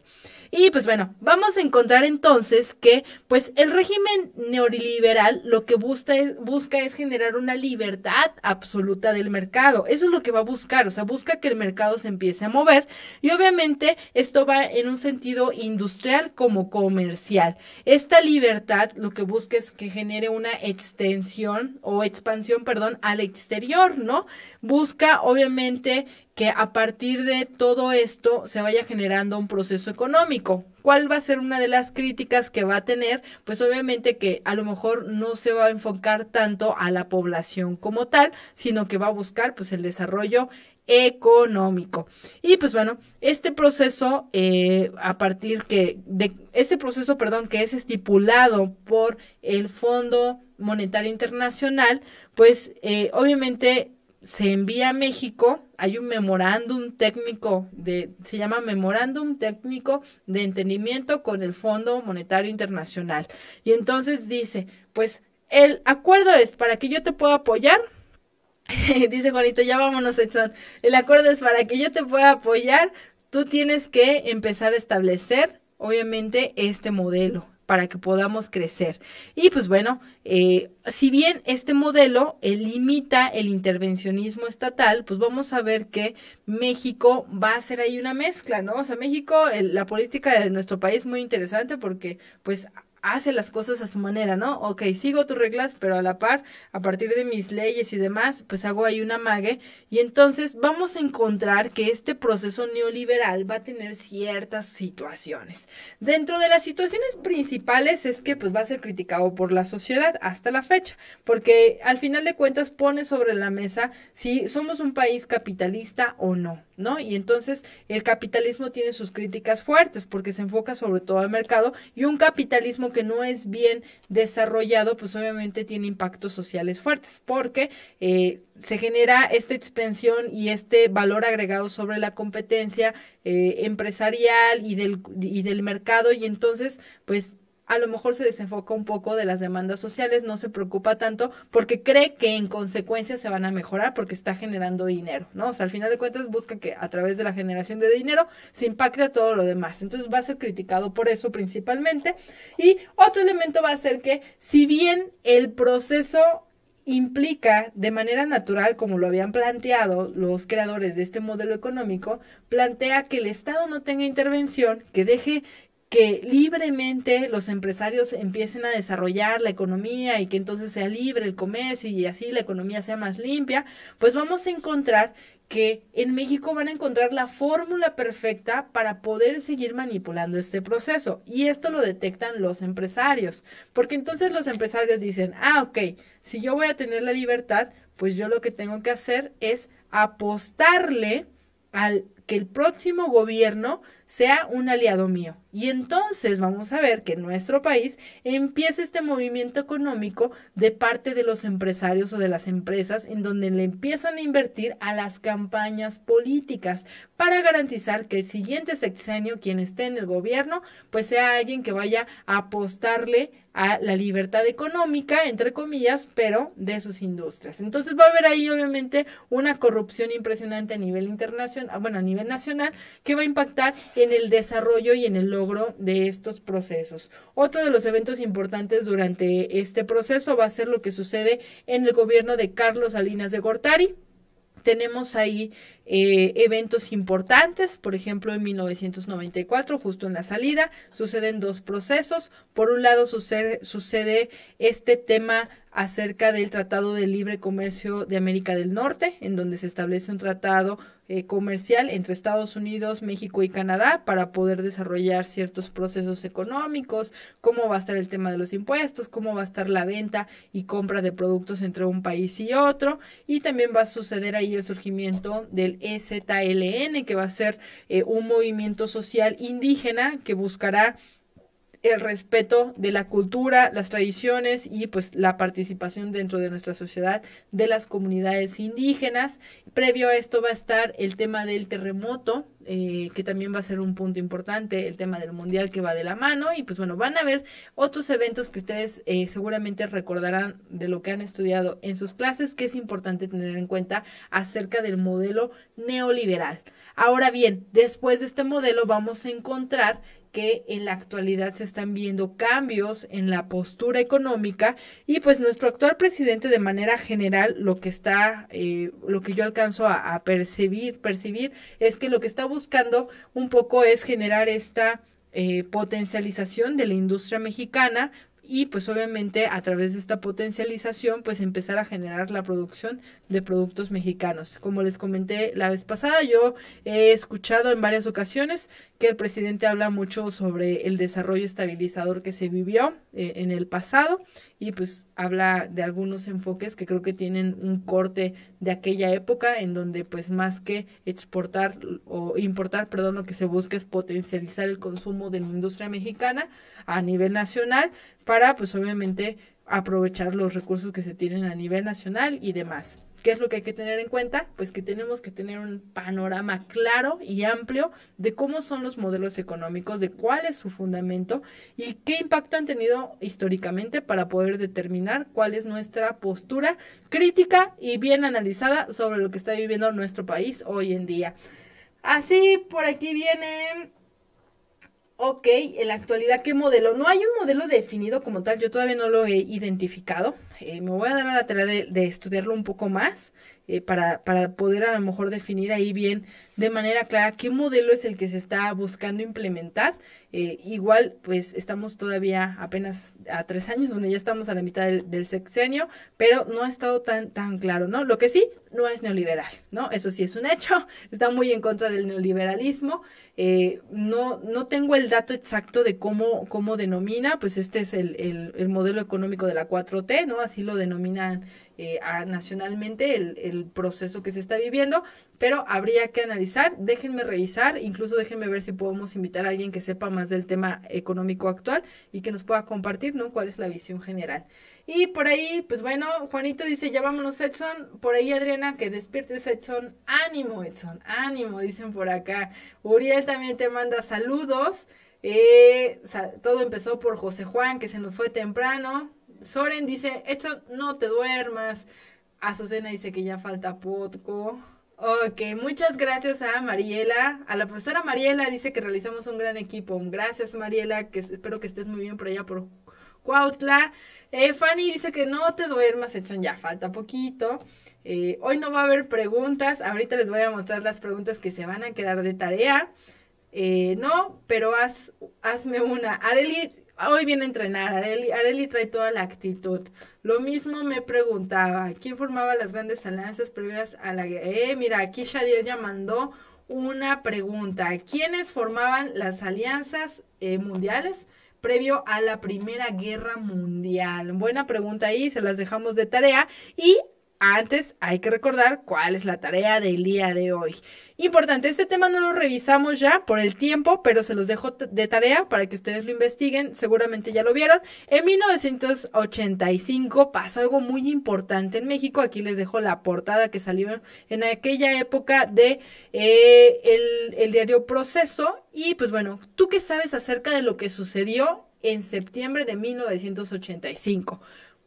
Y pues bueno, vamos a encontrar entonces que pues el régimen neoliberal lo que busca es, busca es generar una libertad absoluta del mercado. Eso es lo que va a buscar, o sea, busca que el mercado se empiece a mover y obviamente esto va en un sentido industrial como comercial. Esta libertad lo que busca es que genere una extensión o expansión, perdón, al exterior, ¿no? Busca obviamente que a partir de todo esto se vaya generando un proceso económico. ¿Cuál va a ser una de las críticas que va a tener? Pues obviamente que a lo mejor no se va a enfocar tanto a la población como tal, sino que va a buscar pues el desarrollo económico. Y pues bueno, este proceso, eh, a partir que de este proceso, perdón, que es estipulado por el Fondo Monetario Internacional, pues eh, obviamente se envía a México, hay un memorándum técnico de, se llama memorándum técnico de entendimiento con el Fondo Monetario Internacional. Y entonces dice, pues el acuerdo es para que yo te pueda apoyar. dice Juanito, ya vámonos, Edson. El acuerdo es para que yo te pueda apoyar, tú tienes que empezar a establecer, obviamente, este modelo para que podamos crecer. Y pues bueno, eh, si bien este modelo eh, limita el intervencionismo estatal, pues vamos a ver que México va a hacer ahí una mezcla, ¿no? O sea, México, la política de nuestro país es muy interesante porque pues hace las cosas a su manera, ¿no? Ok, sigo tus reglas, pero a la par, a partir de mis leyes y demás, pues hago ahí una mague. Y entonces vamos a encontrar que este proceso neoliberal va a tener ciertas situaciones. Dentro de las situaciones principales es que pues va a ser criticado por la sociedad hasta la fecha, porque al final de cuentas pone sobre la mesa si somos un país capitalista o no. ¿No? Y entonces el capitalismo tiene sus críticas fuertes porque se enfoca sobre todo al mercado y un capitalismo que no es bien desarrollado, pues obviamente tiene impactos sociales fuertes porque eh, se genera esta expansión y este valor agregado sobre la competencia eh, empresarial y del, y del mercado y entonces pues a lo mejor se desenfoca un poco de las demandas sociales, no se preocupa tanto porque cree que en consecuencia se van a mejorar porque está generando dinero, ¿no? O sea, al final de cuentas busca que a través de la generación de dinero se impacte todo lo demás. Entonces va a ser criticado por eso principalmente. Y otro elemento va a ser que si bien el proceso implica de manera natural, como lo habían planteado los creadores de este modelo económico, plantea que el Estado no tenga intervención, que deje que libremente los empresarios empiecen a desarrollar la economía y que entonces sea libre el comercio y así la economía sea más limpia, pues vamos a encontrar que en México van a encontrar la fórmula perfecta para poder seguir manipulando este proceso. Y esto lo detectan los empresarios, porque entonces los empresarios dicen, ah, ok, si yo voy a tener la libertad, pues yo lo que tengo que hacer es apostarle al que el próximo gobierno sea un aliado mío. Y entonces vamos a ver que en nuestro país empieza este movimiento económico de parte de los empresarios o de las empresas en donde le empiezan a invertir a las campañas políticas para garantizar que el siguiente sexenio, quien esté en el gobierno, pues sea alguien que vaya a apostarle a la libertad económica, entre comillas, pero de sus industrias. Entonces va a haber ahí obviamente una corrupción impresionante a nivel internacional, bueno, a nivel nacional, que va a impactar en el desarrollo y en el logro de estos procesos. Otro de los eventos importantes durante este proceso va a ser lo que sucede en el gobierno de Carlos Salinas de Gortari. Tenemos ahí eh, eventos importantes, por ejemplo, en 1994, justo en la salida, suceden dos procesos. Por un lado, sucede, sucede este tema acerca del Tratado de Libre Comercio de América del Norte, en donde se establece un tratado eh, comercial entre Estados Unidos, México y Canadá para poder desarrollar ciertos procesos económicos, cómo va a estar el tema de los impuestos, cómo va a estar la venta y compra de productos entre un país y otro, y también va a suceder ahí el surgimiento del EZLN, que va a ser eh, un movimiento social indígena que buscará el respeto de la cultura, las tradiciones y pues la participación dentro de nuestra sociedad de las comunidades indígenas. Previo a esto va a estar el tema del terremoto, eh, que también va a ser un punto importante, el tema del mundial que va de la mano y pues bueno, van a haber otros eventos que ustedes eh, seguramente recordarán de lo que han estudiado en sus clases, que es importante tener en cuenta acerca del modelo neoliberal. Ahora bien, después de este modelo vamos a encontrar que en la actualidad se están viendo cambios en la postura económica y pues nuestro actual presidente de manera general lo que está, eh, lo que yo alcanzo a, percibir, percibir es que lo que está buscando un poco es generar esta eh, potencialización de la industria mexicana y pues obviamente a través de esta potencialización pues empezar a generar la producción de productos mexicanos. Como les comenté la vez pasada, yo he escuchado en varias ocasiones que el presidente habla mucho sobre el desarrollo estabilizador que se vivió eh, en el pasado y pues habla de algunos enfoques que creo que tienen un corte de aquella época en donde pues más que exportar o importar, perdón, lo que se busca es potencializar el consumo de la industria mexicana a nivel nacional para pues obviamente aprovechar los recursos que se tienen a nivel nacional y demás. ¿Qué es lo que hay que tener en cuenta? Pues que tenemos que tener un panorama claro y amplio de cómo son los modelos económicos, de cuál es su fundamento y qué impacto han tenido históricamente para poder determinar cuál es nuestra postura crítica y bien analizada sobre lo que está viviendo nuestro país hoy en día. Así, por aquí viene Ok, en la actualidad, ¿qué modelo? No hay un modelo definido como tal, yo todavía no lo he identificado. Eh, me voy a dar a la tarea de, estudiarlo un poco más eh, para, para, poder a lo mejor definir ahí bien de manera clara qué modelo es el que se está buscando implementar. Eh, igual, pues estamos todavía apenas a tres años, donde ya estamos a la mitad del, del, sexenio, pero no ha estado tan, tan claro, ¿no? Lo que sí, no es neoliberal, ¿no? Eso sí es un hecho, está muy en contra del neoliberalismo. Eh, no, no tengo el dato exacto de cómo, cómo denomina, pues este es el, el, el modelo económico de la 4T, ¿no? Así lo denominan eh, nacionalmente el, el, proceso que se está viviendo, pero habría que analizar, déjenme revisar, incluso déjenme ver si podemos invitar a alguien que sepa más del tema económico actual y que nos pueda compartir, ¿no? ¿Cuál es la visión general? Y por ahí, pues bueno, Juanito dice, ya vámonos Edson. Por ahí Adriana, que despiertes Edson. Ánimo Edson, ánimo, dicen por acá. Uriel también te manda saludos. Eh, todo empezó por José Juan, que se nos fue temprano. Soren dice, esto no te duermas. Azucena dice que ya falta poco. Ok, muchas gracias a Mariela, a la profesora Mariela, dice que realizamos un gran equipo. Gracias Mariela, que espero que estés muy bien por allá por Cuautla. Eh, Fanny dice que no te duermas, hecho ya falta poquito. Eh, hoy no va a haber preguntas, ahorita les voy a mostrar las preguntas que se van a quedar de tarea. Eh, no, pero haz, hazme una. Areli, hoy viene a entrenar, Areli, Areli trae toda la actitud. Lo mismo me preguntaba, ¿quién formaba las grandes alianzas previas a la guerra? Eh, mira, aquí Shadiel ya mandó una pregunta. ¿Quiénes formaban las alianzas eh, mundiales previo a la Primera Guerra Mundial? Buena pregunta ahí, se las dejamos de tarea. Y antes hay que recordar cuál es la tarea del día de hoy. Importante, este tema no lo revisamos ya por el tiempo, pero se los dejo de tarea para que ustedes lo investiguen, seguramente ya lo vieron. En 1985 pasó algo muy importante en México, aquí les dejo la portada que salió en aquella época de eh, el, el diario Proceso. Y pues bueno, ¿tú qué sabes acerca de lo que sucedió en septiembre de 1985?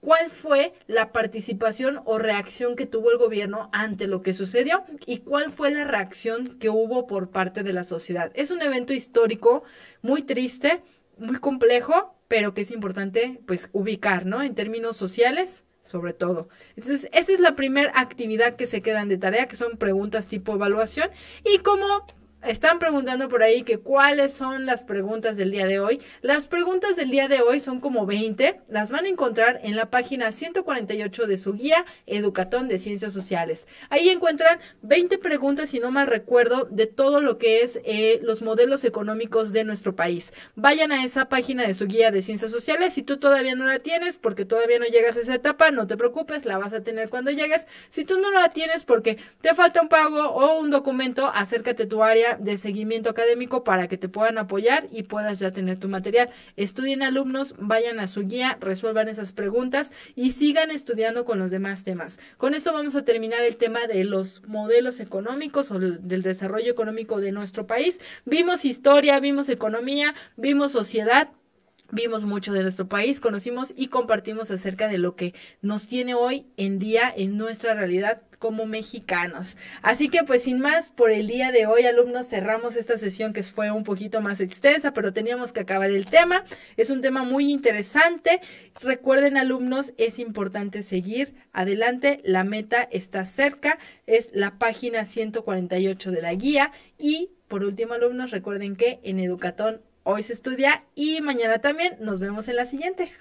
Cuál fue la participación o reacción que tuvo el gobierno ante lo que sucedió y cuál fue la reacción que hubo por parte de la sociedad. Es un evento histórico muy triste, muy complejo, pero que es importante pues ubicar, ¿no? En términos sociales, sobre todo. Entonces, esa es la primera actividad que se quedan de tarea, que son preguntas tipo evaluación. Y como están preguntando por ahí que cuáles son las preguntas del día de hoy. Las preguntas del día de hoy son como 20. Las van a encontrar en la página 148 de su guía Educatón de Ciencias Sociales. Ahí encuentran 20 preguntas, si no mal recuerdo, de todo lo que es eh, los modelos económicos de nuestro país. Vayan a esa página de su guía de Ciencias Sociales. Si tú todavía no la tienes porque todavía no llegas a esa etapa, no te preocupes, la vas a tener cuando llegues. Si tú no la tienes porque te falta un pago o un documento, acércate a tu área de seguimiento académico para que te puedan apoyar y puedas ya tener tu material. Estudien alumnos, vayan a su guía, resuelvan esas preguntas y sigan estudiando con los demás temas. Con esto vamos a terminar el tema de los modelos económicos o del desarrollo económico de nuestro país. Vimos historia, vimos economía, vimos sociedad vimos mucho de nuestro país, conocimos y compartimos acerca de lo que nos tiene hoy en día en nuestra realidad como mexicanos. Así que pues sin más, por el día de hoy alumnos cerramos esta sesión que fue un poquito más extensa, pero teníamos que acabar el tema. Es un tema muy interesante. Recuerden alumnos, es importante seguir adelante, la meta está cerca, es la página 148 de la guía y por último alumnos, recuerden que en Educatón hoy se estudia y mañana también. Nos vemos en la siguiente.